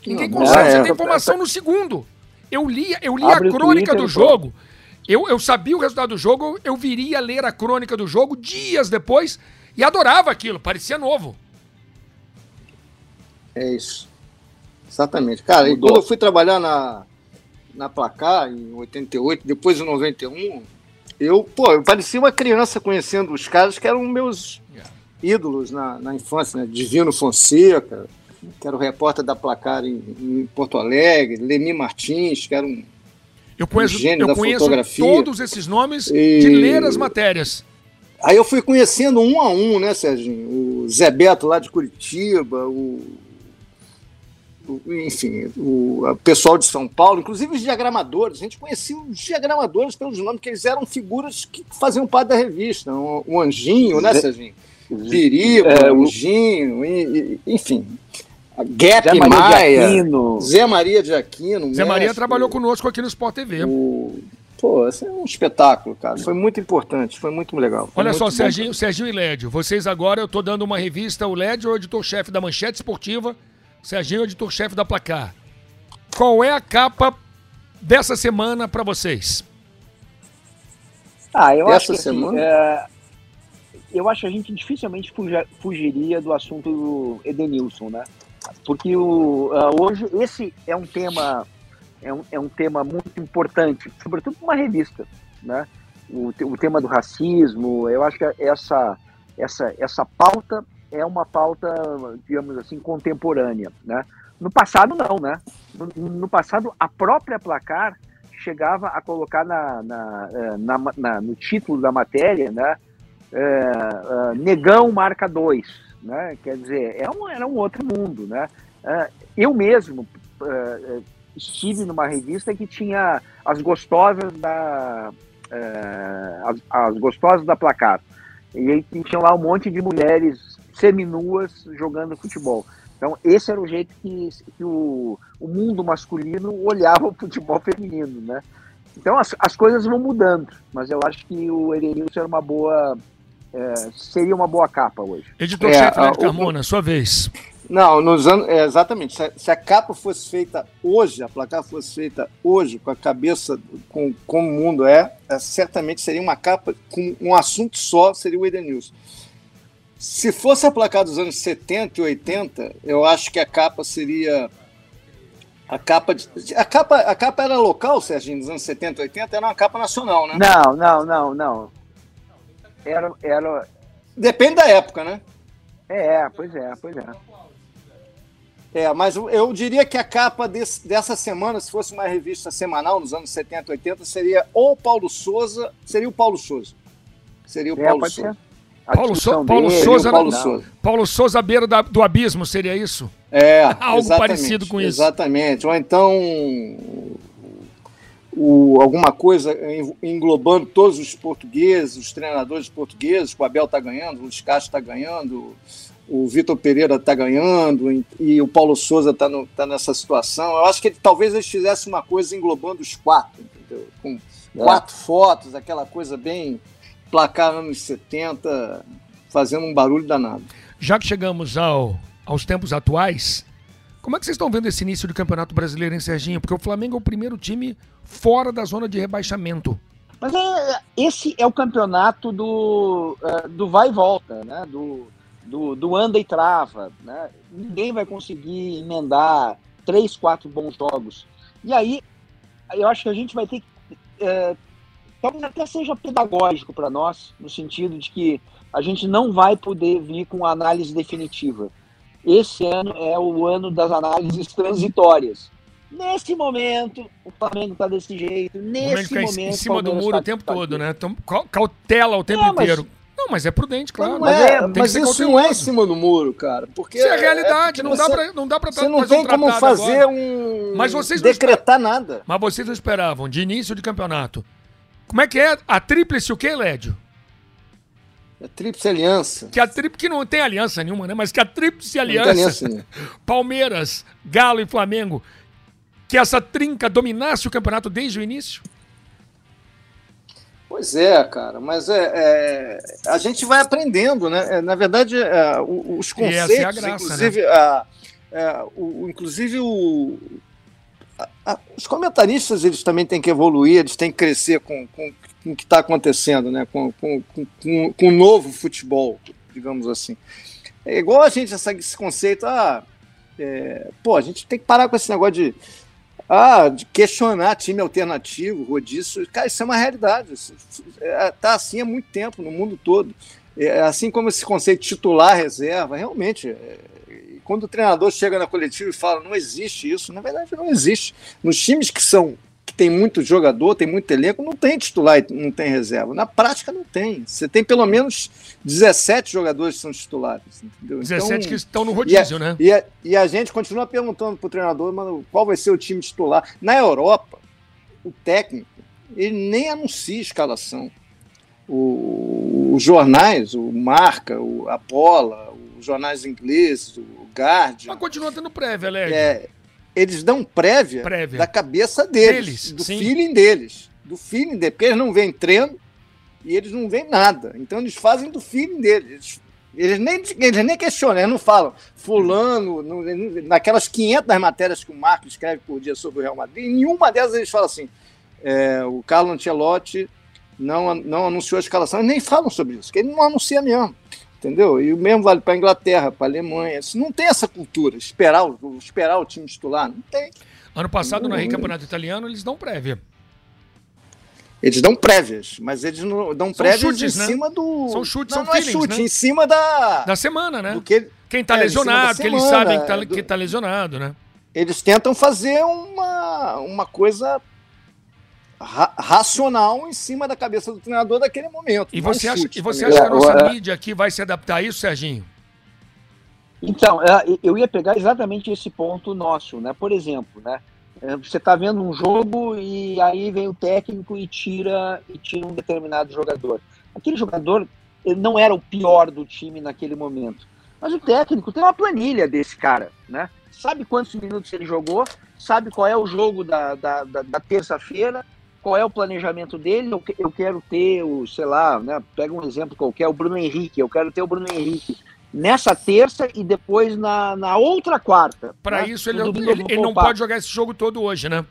Ninguém não, consegue, é, você tem informação no segundo. Eu lia, eu lia a crônica do jogo. Eu, eu sabia o resultado do jogo, eu viria ler a crônica do jogo dias depois e adorava aquilo, parecia novo. É isso. Exatamente. Cara, e quando eu fui trabalhar na, na Placar, em 88, depois em 91, eu, pô, eu parecia uma criança conhecendo os caras que eram meus ídolos na, na infância, né? Divino Fonseca, que era o repórter da Placar em, em Porto Alegre, Lemi Martins, que era um, eu conheço, um eu da conheço fotografia. todos esses nomes e... de ler as matérias. Aí eu fui conhecendo um a um, né, Serginho? O Zé Beto lá de Curitiba, o enfim, o, pessoal de São Paulo, inclusive os diagramadores, a gente conhecia os diagramadores pelos nomes, que eles eram figuras que faziam parte da revista. O, o Anjinho, né, Serginho? Biriba, é, o Anjinho, enfim. Gap Zé Maria Maia, Zé Maria de Aquino. Zé Maria mestre, trabalhou conosco aqui no Sport TV. O, Pô, esse é um espetáculo, cara. Foi muito importante, foi muito legal. Foi Olha muito só, Serginho, Serginho e Lédio, vocês agora, eu tô dando uma revista, o Lédio é o editor-chefe da Manchete Esportiva, Serginho, editor-chefe da Placar. Qual é a capa dessa semana para vocês? Ah, eu Essa acho que assim, semana? Assim, é, eu acho que a gente dificilmente fugiria do assunto do Edenilson, né? Porque o, uh, hoje esse é um tema é um, é um tema muito importante, sobretudo para uma revista, né? O, o tema do racismo, eu acho que essa essa essa pauta é uma pauta, digamos assim, contemporânea, né? No passado, não, né? No, no passado, a própria placar chegava a colocar na, na, eh, na, na no título da matéria, né? É, é, negão marca 2, né? Quer dizer, é um, era um outro mundo, né? É, eu mesmo estive numa revista que tinha as gostosas da as, as gostosas da placar e aí tinha lá um monte de mulheres seminuas jogando futebol. Então, esse era o jeito que, que o, o mundo masculino olhava o futebol feminino, né? Então, as, as coisas vão mudando, mas eu acho que o Edenilson era uma boa... É, seria uma boa capa hoje. Editor-chefe é, Carmona, o, sua vez. Não, nos anos, é, exatamente. Se a, se a, capa fosse feita hoje, a placar fosse feita hoje, com a cabeça com como o mundo é, é, certamente seria uma capa com um assunto só, seria o Edenilson. Se fosse a placar dos anos 70 e 80, eu acho que a capa seria. A capa, de, a capa, a capa era local, Serginho, nos anos 70 e 80, era uma capa nacional, né? Não, não, não, não. Era, era... Depende da época, né? É, pois é, pois é. É, mas eu diria que a capa desse, dessa semana, se fosse uma revista semanal, nos anos 70, 80, seria ou Paulo Souza, seria o Paulo Souza. Seria o é, Paulo Souza. Ser. Paulo, so, Paulo dele, Souza, Paulo, Souza. Paulo Souza beira da, do abismo, seria isso? É, algo parecido com isso. Exatamente. Ou então o, alguma coisa englobando todos os portugueses, os treinadores portugueses, o Abel está ganhando, o Luiz Castro está ganhando, o Vitor Pereira está ganhando e, e, o Paulo Souza está tá nessa situação. Eu acho que ele, talvez eles fizessem uma coisa englobando os quatro, entendeu? com é. quatro fotos, aquela coisa bem placar anos 70. fazendo um barulho danado. Já que chegamos ao, aos tempos atuais, como é que vocês estão vendo esse início do Campeonato Brasileiro, hein, Serginho? Porque o Flamengo é o primeiro time fora da zona de rebaixamento. Mas é, esse é o campeonato do, uh, do vai e volta, né? Do, do, do anda e trava. Né? Ninguém vai conseguir emendar três, quatro bons jogos. E aí, eu acho que a gente vai ter que. É, talvez até seja pedagógico para nós, no sentido de que a gente não vai poder vir com análise definitiva. Esse ano é o ano das análises transitórias. Nesse momento, o Flamengo está desse jeito. Nesse momento. Em cima do muro tá, o tempo tá todo, aqui. né? Então, cautela o tempo é, inteiro. Mas, não, mas é prudente, claro. Mas, é, mas isso não é em cima do muro, cara. Porque isso é a realidade. É não, você, dá pra, não dá pra Você não tem um como fazer agora. um. Mas vocês decretar nada. Mas vocês não esperavam, de início de campeonato. Como é que é a tríplice o quê, Lédio? A tríplice aliança. Que a tríplice que não tem aliança nenhuma, né? Mas que a tríplice aliança. aliança? Palmeiras, Galo e Flamengo. Que essa trinca dominasse o campeonato desde o início? Pois é, cara, mas é, é, a gente vai aprendendo, né? É, na verdade, é, os conceitos, é graça, inclusive, né? a, é, o, inclusive o, a, os comentaristas eles também têm que evoluir, eles têm que crescer com, com, com o que está acontecendo, né? Com, com, com, com o novo futebol, digamos assim. É igual a gente essa, esse conceito, ah, é, pô, a gente tem que parar com esse negócio de ah, de questionar time alternativo, rodízio, cara, isso é uma realidade. Isso, é, tá assim há muito tempo no mundo todo. É, assim como esse conceito titular reserva, realmente, é, quando o treinador chega na coletiva e fala não existe isso, na verdade não existe. Nos times que são que tem muito jogador, tem muito elenco, não tem titular e não tem reserva. Na prática não tem. Você tem pelo menos 17 jogadores que são titulares. Entendeu? 17 então, que estão no rodízio, e a, né? E a, e a gente continua perguntando para o treinador mano, qual vai ser o time titular. Na Europa, o técnico, ele nem anuncia escalação. O, os jornais, o Marca, o Apola, os jornais ingleses, o Guardian. Mas continua tendo prévia, Léo. É, eles dão prévia, prévia. da cabeça deles, deles do sim. feeling deles. Do feeling deles, porque eles não vêm treino e eles não veem nada. Então eles fazem do feeling deles. Eles, eles nem, eles nem questionam, eles não falam. Fulano, no, naquelas 500 matérias que o Marco escreve por dia sobre o Real Madrid, em nenhuma delas eles falam assim: é, o Carlo Ancelotti não, não anunciou a escalação, eles nem falam sobre isso, porque ele não anuncia mesmo entendeu? E o mesmo vale para a Inglaterra, para a Alemanha. Não tem essa cultura, esperar o, esperar o time titular, não tem. Ano passado, no Campeonato Italiano, eles dão prévia. Eles dão prévias, mas eles não dão são prévias chutes, em né? cima do. São chutes, não, são não é chute, né? em cima da. Da semana, né? Que... Quem tá é, lesionado, semana, que eles sabem que tá, do... que tá lesionado, né? Eles tentam fazer uma, uma coisa ra racional em cima da cabeça do treinador daquele momento. E você, acha, chute, e você acha que a nossa é. mídia aqui vai se adaptar a isso, Serginho? Então, é, eu ia pegar exatamente esse ponto nosso, né? Por exemplo, né? É, você está vendo um jogo e aí vem o técnico e tira e tira um determinado jogador. Aquele jogador não era o pior do time naquele momento, mas o técnico tem uma planilha desse cara, né? Sabe quantos minutos ele jogou, sabe qual é o jogo da, da, da, da terça-feira, qual é o planejamento dele, eu, quero ter o, sei lá, né, pega um exemplo qualquer, o Bruno Henrique, eu quero ter o Bruno Henrique nessa terça e depois na, na outra quarta. Para né? isso ele, ele, ele não pode jogar esse jogo todo hoje, né?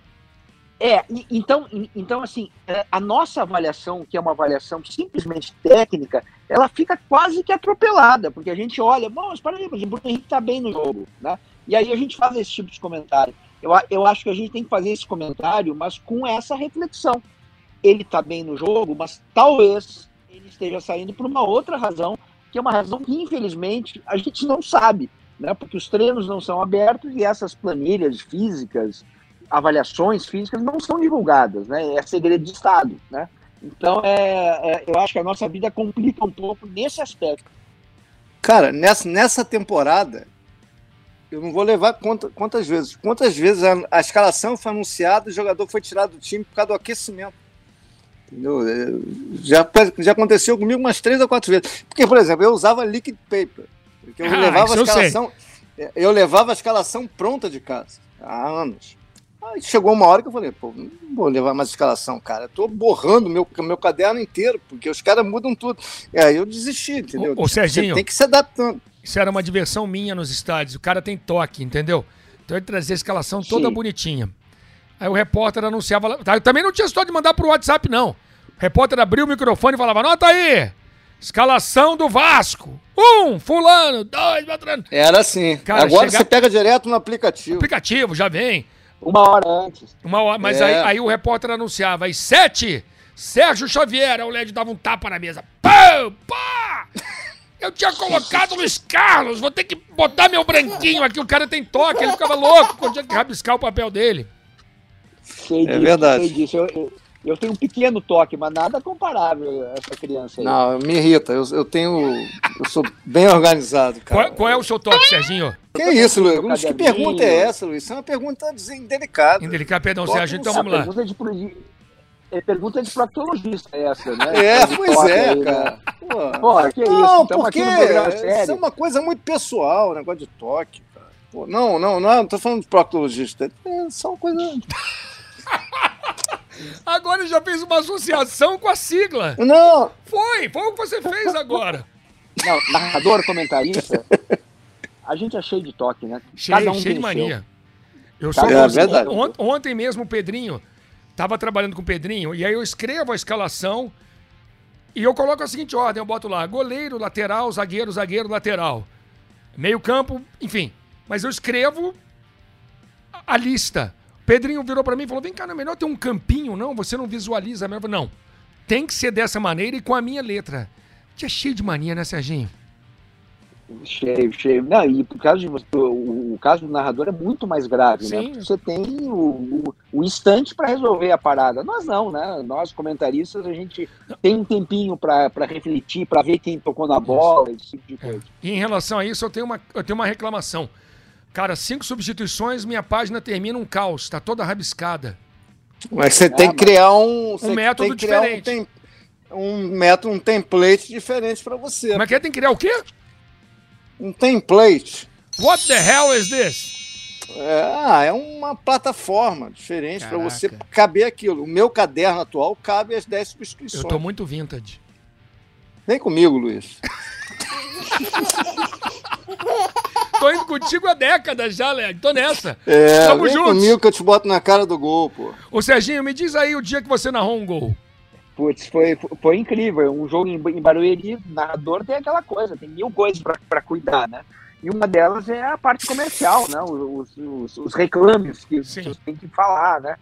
É, então, então assim, é, a nossa avaliação, que é uma avaliação simplesmente técnica, ela fica quase que atropelada, porque a gente olha, bom, mas peraí, mas o Bruno Henrique tá bem no jogo, né? E aí a gente faz esse tipo de comentário. Eu, eu acho que a gente tem que fazer esse comentário, mas com essa reflexão. Ele está bem no jogo, mas talvez ele esteja saindo por uma outra razão, que é uma razão que, infelizmente, a gente não sabe, né? porque os treinos não são abertos e essas planilhas físicas, avaliações físicas não são divulgadas, né? é segredo de Estado. Né? Então, é, é, eu acho que a nossa vida complica um pouco nesse aspecto. Cara, nessa, nessa temporada, eu não vou levar conta, quantas vezes. Quantas vezes a, a, escalação foi anunciada, o jogador foi tirado do time por causa do aquecimento. Entendeu? É, já, já aconteceu comigo umas três ou quatro vezes. Porque, por exemplo, eu usava liquid paper. eu ah, levava a escalação. Eu, eu levava a escalação pronta de casa há anos. Aí chegou uma hora que eu falei, pô, não vou levar mais escalação, cara. Eu tô borrando meu, meu caderno inteiro, porque os caras mudam tudo. E aí eu desisti, entendeu? Ô, Serginho. Você tem que se adaptando. Isso era uma diversão minha nos estádios. O cara tem toque, entendeu? Então ele trazia a escalação toda Sim. bonitinha. Aí o repórter anunciava. tá, Eu também não tinha história de mandar pro WhatsApp, não. O repórter abria o microfone e falava: Anota aí! Escalação do Vasco. Um, fulano, dois, Beltrano. Era assim. Cara, Agora chega- você pega direto no aplicativo. Aplicativo, já vem. Uma hora antes. Uma hora, mas É. aí, aí o repórter anunciava, às sete, Sérgio Xavier, aí o LED dava um tapa na mesa. Pô, pá! Eu tinha colocado o Luiz Carlos, vou ter que botar meu branquinho aqui, o cara tem toque, ele ficava louco quando tinha que rabiscar o papel dele. Sei É verdade. Sei disso. Eu, eu, eu tenho um pequeno toque, mas nada comparável a essa criança aí. Não, me irrita. Eu, eu tenho. Eu sou bem organizado, cara. Qual, qual é o seu toque, Serginho? Que isso, Luiz? Que pergunta é essa, Luiz? Isso é uma pergunta indelicada. Indelicado, perdão, no então vamos lá. Pergunta de, é pergunta de proctologista essa, né? É, De pois é, aí, né? cara. Pô. Pô, que isso? Não, Estamos porque programa isso é uma coisa muito pessoal, o negócio de toque. Cara. Pô, não, não, não, não tô falando de proctologista. É só uma coisa. Agora ele já fez uma associação com a sigla. Não, Foi, foi o que você fez agora. Não, narrador, comentarista. A gente é cheio de toque, né? Cheio, Cada um cheio tem de mania. Eu sou é, seu. verdade. on- Ontem mesmo o Pedrinho tava trabalhando com o Pedrinho e aí eu escrevo a escalação e eu coloco a seguinte ordem, eu boto lá goleiro, lateral, zagueiro, zagueiro, lateral. Meio campo, enfim. Mas eu escrevo a- lista. O Pedrinho virou pra mim e falou: "Vem cá, não é melhor ter um campinho, não? Você não visualiza melhor?" Eu falei, Não. Tem que ser dessa maneira e com a minha letra. Que é cheio de mania, né, Serginho? Cheio, cheio. Não, e por causa de você, o caso do narrador é muito mais grave, né? Sim. Porque você tem o, o, o instante para resolver a parada. Nós não, né? Nós, comentaristas, a gente tem um tempinho para refletir, para ver quem tocou na bola, esse tipo de coisa. E em relação a isso, eu tenho uma, eu tenho uma reclamação. Cara, cinco substituições, minha página termina um caos, tá toda rabiscada. mas você tem que mas- criar um. você método tem que criar diferente. Um, tem- um método, um template diferente pra você. Como é que é? Tem que criar o quê? Um template. What the hell is this? É, ah, é uma plataforma diferente pra Caraca. você caber aquilo. O meu caderno atual cabe as 10 Eu subscrições. tô muito vintage. Vem comigo, Luiz. Tô indo contigo há décadas já, Léo. Tô nessa. É, Tamo vem juntos. comigo que eu te boto na cara do gol, pô. Ô, Serginho, me diz aí o dia que você narrou um gol. Putz, foi, foi incrível. Um jogo em, em Barueri, narrador tem aquela coisa, tem mil coisas para cuidar, né? E uma delas é a parte comercial, né? Os, os, os reclames que Sim. tem que falar, né?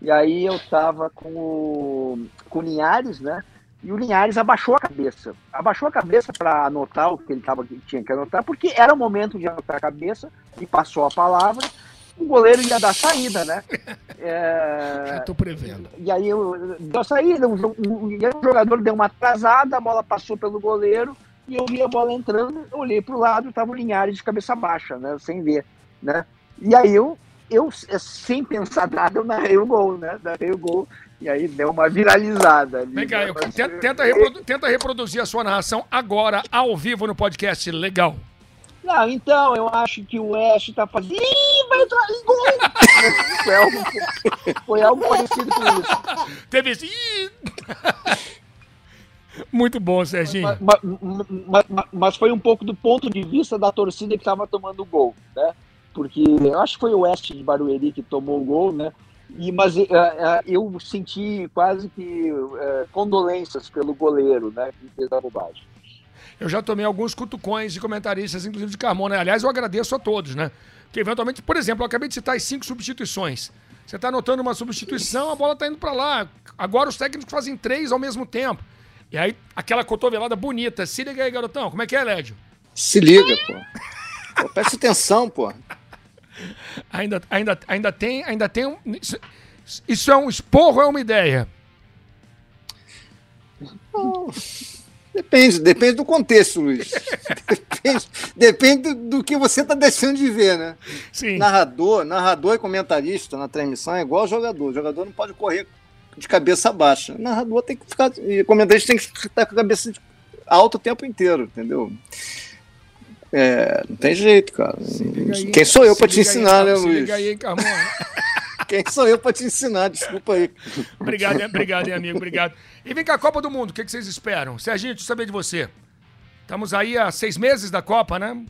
E aí eu tava com o, com o Linhares, né? E o Linhares abaixou a cabeça. Abaixou a cabeça para anotar o que ele tava, que tinha que anotar, porque era o momento de anotar a cabeça, e passou a palavra. O goleiro ia dar saída, né? É, Já tô prevendo. e aí eu, deu a saída, um, um- e aí o jogador deu uma atrasada, a bola passou pelo goleiro, e eu vi a bola entrando, eu olhei pro lado, tava o Linhares de cabeça baixa, né? Sem ver, né? E aí eu, eu eh, sem pensar nada, eu narrei o gol, né? Narrei o gol, e aí deu uma viralizada ali. Vem cá, né? Mas, tenta, tenta reprodu- tenta reproduzir a sua narração agora, ao vivo no podcast. Legal. Não, então, eu acho que o West tá fazendo. Ih, vai entrar em gol! foi, algo, foi algo parecido com isso. Teve esse. Muito bom, Serginho. Ma- ma- ma- ma- mas foi um pouco do ponto de vista da torcida que estava tomando o gol, né? Porque eu acho que foi o West de Barueri que tomou o gol, né? E, mas eh, eh, eu senti quase que eh, condolências pelo goleiro, né? Que fez a bobagem. Eu já tomei alguns cutucões de comentaristas, inclusive de Carmona. Aliás, eu agradeço a todos, né? Porque, eventualmente, por exemplo, eu acabei de citar as cinco substituições. Você está anotando uma substituição, a bola está indo para lá. Agora os técnicos fazem três ao mesmo tempo. E aí, aquela cotovelada bonita. Se liga aí, garotão. Como é que é, Lédio? Se liga, pô. pô presta atenção, pô. Ainda, ainda, ainda tem, ainda tem um. Isso, isso é um esporro ou é uma ideia? Depende, depende do contexto, Luiz. Depende, depende do, do que você está deixando de ver, né? Sim. Narrador, narrador e comentarista na transmissão é igual jogador. O jogador não pode correr de cabeça baixa. O narrador tem que ficar. E o comentarista tem que estar com a cabeça alta o tempo inteiro, entendeu? É, não tem jeito, cara. aí. Quem sou eu para te liga aí, ensinar, né, Luiz? liga aí, Carmona. Quem sou eu para te ensinar? Desculpa aí. Obrigado, obrigado, hein, amigo. Obrigado. E vem cá, Copa do Mundo, o que, que vocês esperam? Serginho, deixa eu saber de você. Estamos aí há seis meses da Copa, né?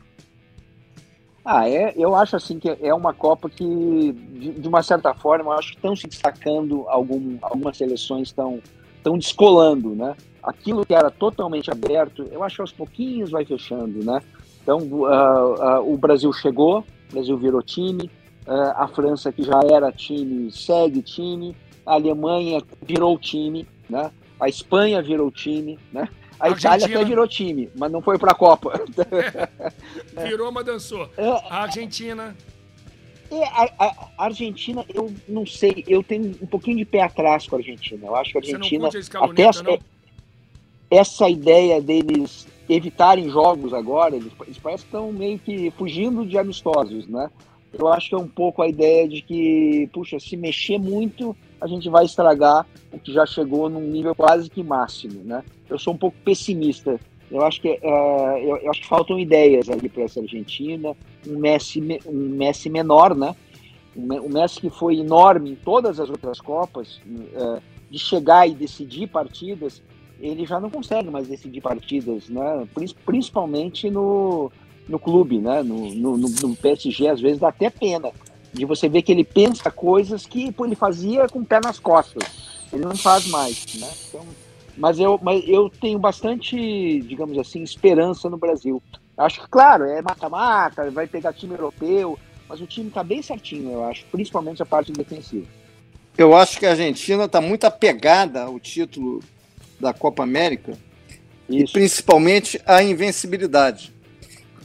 Ah, é, eu acho assim que é uma Copa que, de, de uma certa forma, eu acho que estão se destacando algum, algumas seleções estão estão descolando, né? Aquilo que era totalmente aberto, eu acho que aos pouquinhos vai fechando, né? Então, uh, uh, o Brasil chegou, o Brasil virou time, uh, a França, que já era time, segue time, a Alemanha virou time, né? A Espanha virou time, né? A Argentina. Itália até virou time, mas não foi para a Copa. virou, mas dançou. É. A Argentina. É, a, a, Argentina, eu não sei, eu tenho um pouquinho de pé atrás com a Argentina. Eu acho que a Argentina. A até essa, não? essa ideia deles evitarem jogos agora, eles, eles parecem que estão meio que fugindo de amistosos, né? Eu acho que é um pouco a ideia de que, puxa, se mexer muito, a gente vai estragar o que já chegou num nível quase que máximo, né? Eu sou um pouco pessimista. Eu acho que, uh, eu, eu, acho que faltam ideias ali para essa Argentina, um Messi, um Messi menor, né? Um Messi que foi enorme em todas as outras Copas, uh, de chegar e decidir partidas, ele já não consegue mais decidir partidas, né? Principalmente no, no clube, né? No, no, no PSG, às vezes dá até pena de você ver que ele pensa coisas que pô, ele fazia com o pé nas costas. Ele não faz mais, né? Então, mas eu, mas eu tenho bastante, digamos assim, esperança no Brasil. Acho que, claro, é mata-mata, vai pegar time europeu, mas o time está bem certinho, eu acho, principalmente a parte defensiva. Eu acho que a Argentina está muito apegada ao título da Copa América Isso. e principalmente a invencibilidade.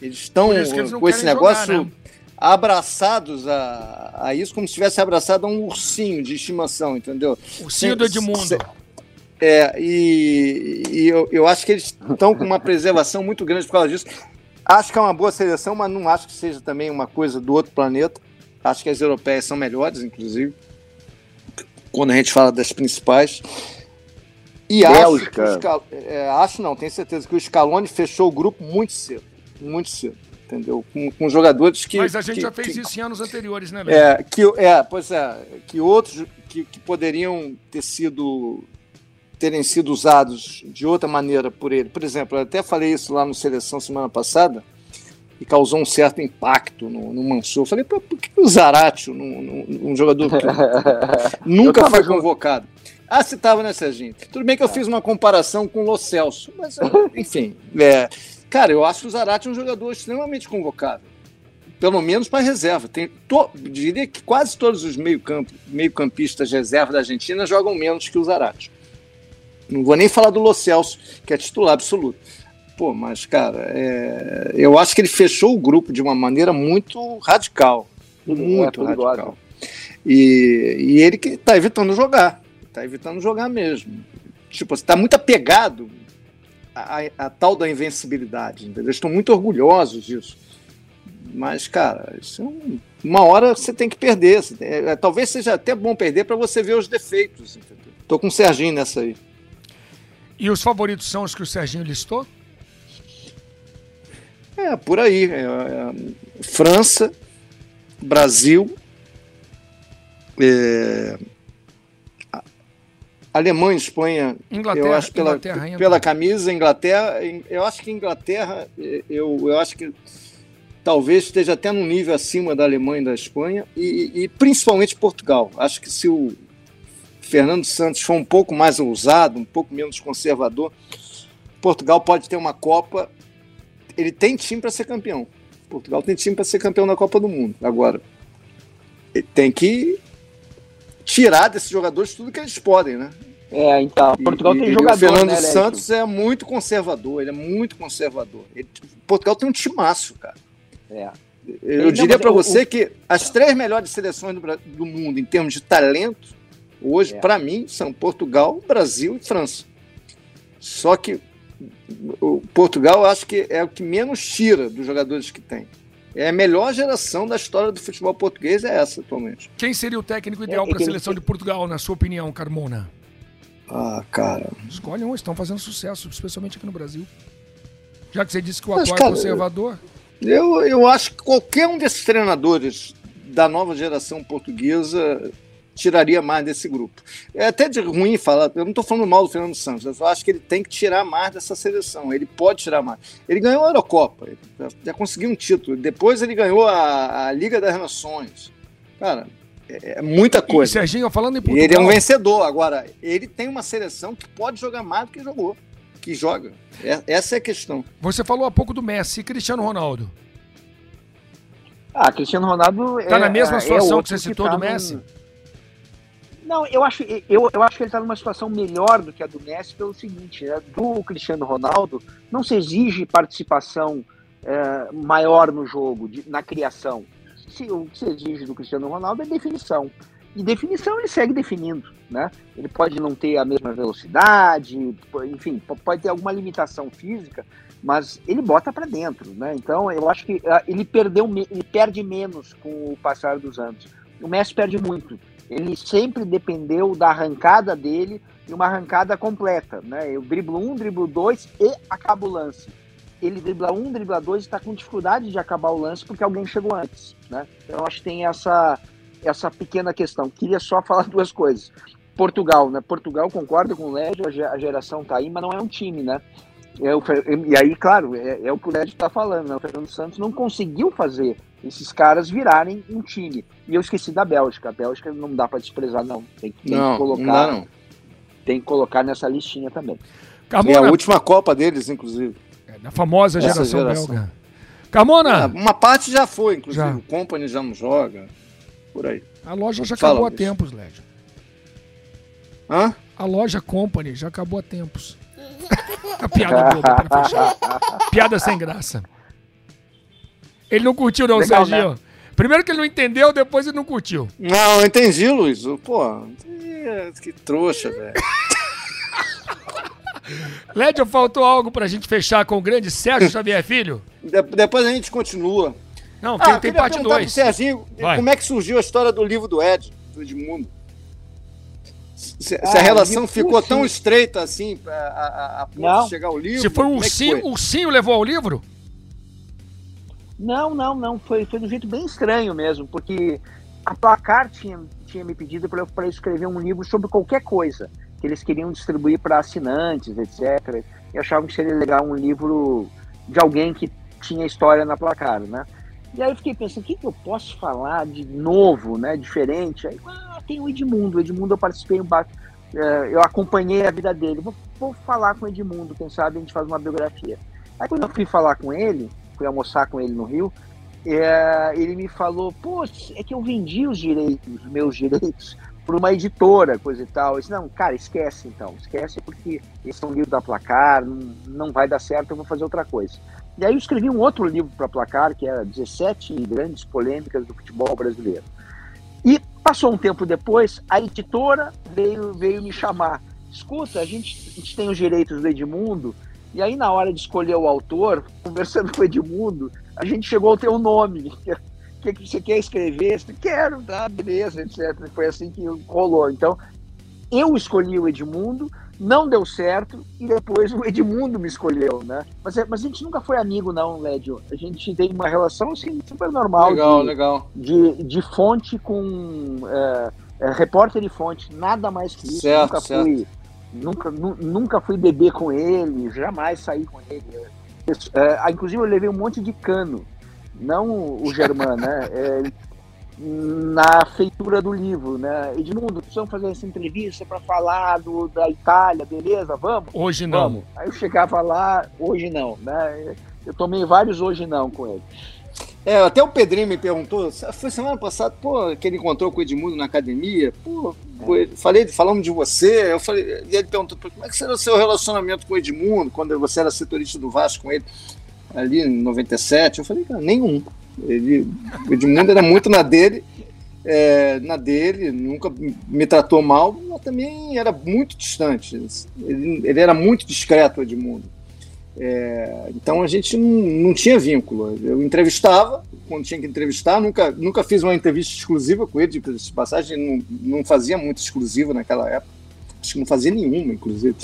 Eles estão com esse negócio jogar, né? Abraçados a, a isso como se tivesse abraçado a um ursinho de estimação, entendeu? Ursinho do Edmundo. É, e, e eu, eu acho que eles estão com uma preservação muito grande por causa disso. Acho que é uma boa seleção, mas não acho que seja também uma coisa do outro planeta. Acho que as europeias são melhores, inclusive, quando a gente fala das principais. E Bélgica. acho, que Scal... é, acho não, tenho certeza que o Scaloni fechou o grupo muito cedo, muito cedo, entendeu? Com, com jogadores que. Mas a gente que, já fez que, isso em anos anteriores, né? É, que, é, pois é, que outros que, que poderiam ter sido terem sido usados de outra maneira por ele. Por exemplo, eu até falei isso lá no Seleção semana passada e causou um certo impacto no, no Mansur. Eu falei, por que o Zaratio, um, um jogador que nunca foi convocado? Ah, você estava, né, Serginho? Tudo bem que eu fiz uma comparação com o Lo Celso, mas, enfim. É, cara, eu acho o Zarate um jogador extremamente convocado. Pelo menos para reserva. Tem, to, diria que quase todos os meio-campistas meio reserva da Argentina jogam menos que o Zarate. Não vou nem falar do Lo Celso, que é titular absoluto. Pô, mas, cara, é, eu acho que ele fechou o grupo de uma maneira muito radical. Muito é, radical. E, e ele que está evitando jogar tá evitando jogar mesmo. Tipo, você tá muito apegado à, à, tal da invencibilidade, entendeu? Estão muito orgulhosos disso. Mas, cara, isso é um, uma hora você tem que perder. É, talvez seja até bom perder para você ver os defeitos, entendeu? Tô com o Serginho nessa aí. E os favoritos são os que o Serginho listou? É, por aí. É, é, França, Brasil, é, Alemanha, Espanha, Inglaterra, eu acho pela, Inglaterra pela camisa, Inglaterra, eu acho que Inglaterra, eu, eu acho que talvez esteja até num nível acima da Alemanha e da Espanha, e, e principalmente Portugal. Acho que se o Fernando Santos for um pouco mais ousado, um pouco menos conservador, Portugal pode ter uma Copa. Ele tem time para ser campeão. Portugal tem time para ser campeão da Copa do Mundo. Agora, tem que tirar desses jogadores tudo que eles podem, né? É, então, Portugal e, tem jogador, O Fernando né, Santos é muito conservador, ele é muito conservador. Ele, Portugal tem um timaço, cara. É. Eu ele diria para você o... que as três melhores seleções do, do, mundo em termos de talento, hoje, é. para mim, são Portugal, Brasil e França. Só que o Portugal, eu acho que é o que menos tira dos jogadores que tem. É a melhor geração da história do futebol português é essa atualmente. Quem seria o técnico ideal é, para a seleção de Portugal, na sua opinião, Carmona? Ah, cara. Escolhe um, estão fazendo sucesso, especialmente aqui no Brasil. Já que você disse que o atual é é conservador. Eu, eu acho que qualquer um desses treinadores da nova geração portuguesa tiraria mais desse grupo. É até de ruim falar, eu não estou falando mal do Fernando Santos, eu acho que ele tem que tirar mais dessa seleção, ele pode tirar mais. Ele ganhou a Eurocopa, já, já conseguiu um título, depois ele ganhou a, a Liga das Nações. Cara, é, é muita coisa. E, Serginho, falando em Portugal... ele é um vencedor, agora, ele tem uma seleção que pode jogar mais do que jogou, que joga. É, essa é a questão. Você falou há pouco do Messi e Cristiano Ronaldo. Ah, Cristiano Ronaldo Está é, na mesma é situação é que você citou que tá do Messi? No não, eu acho, eu, eu acho que ele está numa situação melhor do que a do Messi pelo seguinte, né? do Cristiano Ronaldo não se exige participação é, maior no jogo, de, na criação. Se, o que se exige do Cristiano Ronaldo é definição. E definição ele segue definindo, né? Ele pode não ter a mesma velocidade, enfim, pode ter alguma limitação física, mas ele bota para dentro, né? Então eu acho que ah, ele perdeu, ele perde menos com o passar dos anos. O Messi perde muito ele sempre dependeu da arrancada dele e uma arrancada completa, né? Eu driblo um, driblo dois e acabo o lance. Ele dribla um, dribla dois e está com dificuldade de acabar o lance porque alguém chegou antes, né? Então acho que tem essa essa pequena questão. Queria só falar duas coisas. Portugal, né? Portugal concorda com o Lédio, a geração tá aí, mas não é um time, né? É o, e aí, claro, é, é o que o Lédio está falando, né? O Fernando Santos não conseguiu fazer esses caras virarem um time. E eu esqueci da Bélgica. A Bélgica não dá para desprezar, não. Tem, tem não, que colocar. Não. Tem que colocar nessa listinha também. Carmona, é a última Copa deles, inclusive. É, da famosa geração, geração, belga. Carmona! Ah, uma parte já foi, inclusive. Já. O Company já não joga. Por aí. A loja já Fala, acabou há tempos, Lédio. Hã? A loja Company já acabou há tempos. a piada boba pra fechar. Piada sem graça. Ele não curtiu, não, Legal, Serginho. Né? Primeiro que ele não entendeu, depois ele não curtiu. Não, eu entendi, Luiz. Pô, que trouxa, velho. Lédio, faltou algo pra gente fechar com o grande Sérgio Xavier Filho? De depois a gente continua. Não, tem, ah, tem parte 2. Serginho, Vai. como é que surgiu a história do livro do Ed, do Edmundo? Se, ah, se a relação ficou tão estreita assim a, a, a ponto de chegar ao livro. Se foi um sim, o sim levou ao livro? Não, não, não. Foi, foi de um jeito bem estranho mesmo, porque a Placar tinha, tinha me pedido para escrever um livro sobre qualquer coisa que eles queriam distribuir para assinantes, etc. E achavam que seria legal um livro de alguém que tinha história na Placar, né? E aí eu fiquei pensando, o que, que eu posso falar de novo, né, diferente? Aí, ah, tem o Edmundo. O Edmundo eu participei, é, eu acompanhei a vida dele. Vou, vou falar com o Edmundo, quem sabe a gente faz uma biografia. Aí quando eu fui falar com ele, fui almoçar com ele no Rio, é, ele me falou, pô, é que eu vendi os direitos, os meus direitos, para uma editora, coisa e tal. Eu disse, não, cara, esquece então, esquece porque esse é um livro da Placar, não, não vai dar certo, eu vou fazer outra coisa. E aí eu escrevi um outro livro para Placar, que era 17 grandes polêmicas do futebol brasileiro. E passou um tempo depois, a editora veio, veio me chamar. Escuta, a gente, a gente tem os direitos do Edmundo, e aí, na hora de escolher o autor, conversando com o Edmundo, a gente chegou ao teu nome. O que, que você quer escrever? Você quero, tá, beleza, etc. Foi assim que rolou. Então, eu escolhi o Edmundo, não deu certo, e depois o Edmundo me escolheu, né? Mas, é, mas a gente nunca foi amigo, não, Lédio. A gente tem uma relação, assim, super normal. Legal, de, legal. De, de fonte com... É, é, repórter e fonte, nada mais que isso. Certo, nunca certo. fui Nunca, nunca fui beber com ele, jamais saí com ele. É, ah, inclusive, eu levei um monte de cano, não o Germán, né? É, na feitura do livro, né? Edmundo, precisamos fazer essa entrevista para falar do, da Itália, beleza? Vamos? Hoje não. Vamos. Aí eu chegava lá, hoje não, né? Eu tomei vários hoje não com ele. É, até o Pedrinho me perguntou, foi semana passada, pô, que ele encontrou com o Edmundo na academia, pô, é. falei, falamos de você, eu falei, e ele perguntou, como é que será o seu relacionamento com o Edmundo, quando você era setorista do Vasco com ele, ali em 97, eu falei, cara, nenhum. Ele, o Edmundo era muito na dele, é, na dele, nunca me tratou mal, mas também era muito distante. Ele, ele era muito discreto, Edmundo. É, então a gente não, não, tinha vínculo. Eu entrevistava quando tinha que entrevistar, nunca, nunca fiz uma entrevista exclusiva com ele, de passagem, não, não fazia muito exclusiva naquela época, acho que não fazia nenhuma, inclusive.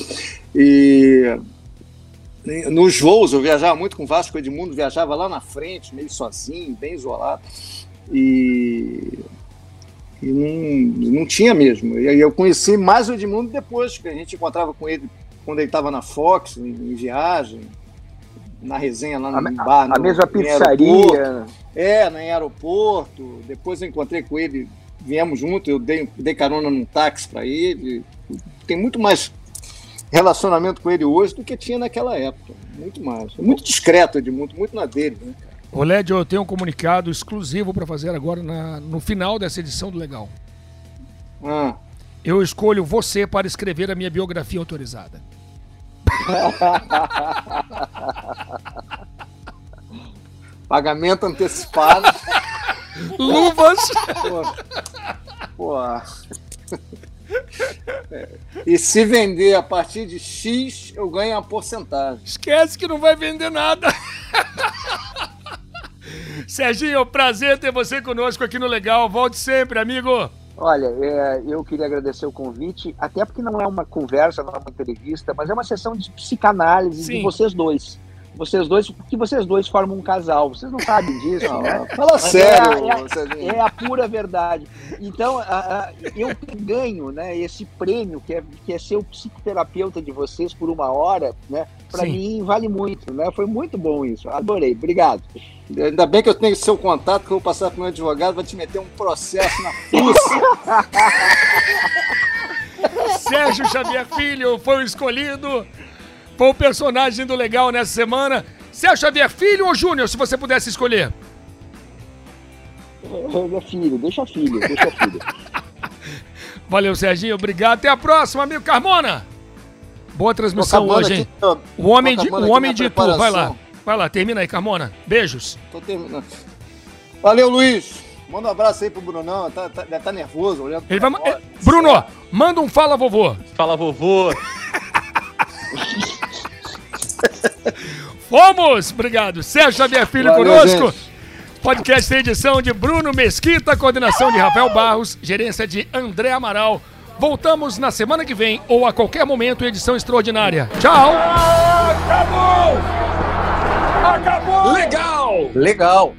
E nos voos eu viajava muito com o Vasco Edmundo, viajava lá na frente, meio sozinho, bem isolado. E, e não, não tinha mesmo. E eu conheci mais o Edmundo depois, que a gente encontrava com ele quando ele estava na Fox, em, em, viagem, na resenha lá no a, bar. A, no, mesma pizzaria. É, no aeroporto. Depois eu encontrei com ele, viemos junto, eu dei, dei carona num táxi para ele. Tem muito mais relacionamento com ele hoje do que tinha naquela época. Muito mais. Muito discreto, Edmundo, muito na dele, né, cara? Ô, Lédio, eu tenho um comunicado exclusivo para fazer agora na, no final dessa edição do Legal. Ah. Eu escolho você para escrever a minha biografia autorizada. Pagamento antecipado. Luvas. Pô. É. E se vender a partir de X, eu ganho a porcentagem. Esquece que não vai vender nada. Serginho, prazer ter você conosco aqui no Legal. Volte sempre, amigo. Olha, é, eu queria agradecer o convite, até porque não é uma conversa, não é uma entrevista, mas é uma sessão de psicanálise Sim. de vocês dois vocês dois, porque vocês dois formam um casal. Vocês não sabem disso, não, né? Fala Mas sério. É, é, é, a pura verdade. Então, a, a, eu ganho né, esse prêmio, que é, que é ser o psicoterapeuta de vocês por uma hora, né? Para mim vale muito, né? Foi muito bom isso. Adorei. Obrigado. Ainda bem que eu tenho seu contato, que eu vou passar para o meu advogado, vai te meter um processo na fuça. Sérgio Xavier Filho foi o escolhido foi o personagem do legal nessa semana. Sérgio Xavier, filho ou Júnior, se você pudesse escolher? É, é filho, deixa filho, deixa filho. Valeu, Serginho, obrigado. Até a próxima, amigo Carmona. Boa transmissão hoje, hein? Aqui, o homem de, o homem de tu, vai lá. Vai lá, termina aí, Carmona. Beijos. Tô terminando. Valeu, Luiz. Manda um abraço aí pro Brunão, tá, tá, deve tá nervoso olhando. Ele vai, Bruno, manda um fala vovô. Fala vovô. Fomos! Obrigado. Sérgio Xavier Filho Valeu, conosco. Gente. Podcast tem edição de Bruno Mesquita, coordenação de Rafael Barros, gerência de André Amaral. Voltamos na semana que vem ou a qualquer momento em edição extraordinária. Tchau! Acabou! Acabou! Legal! Legal!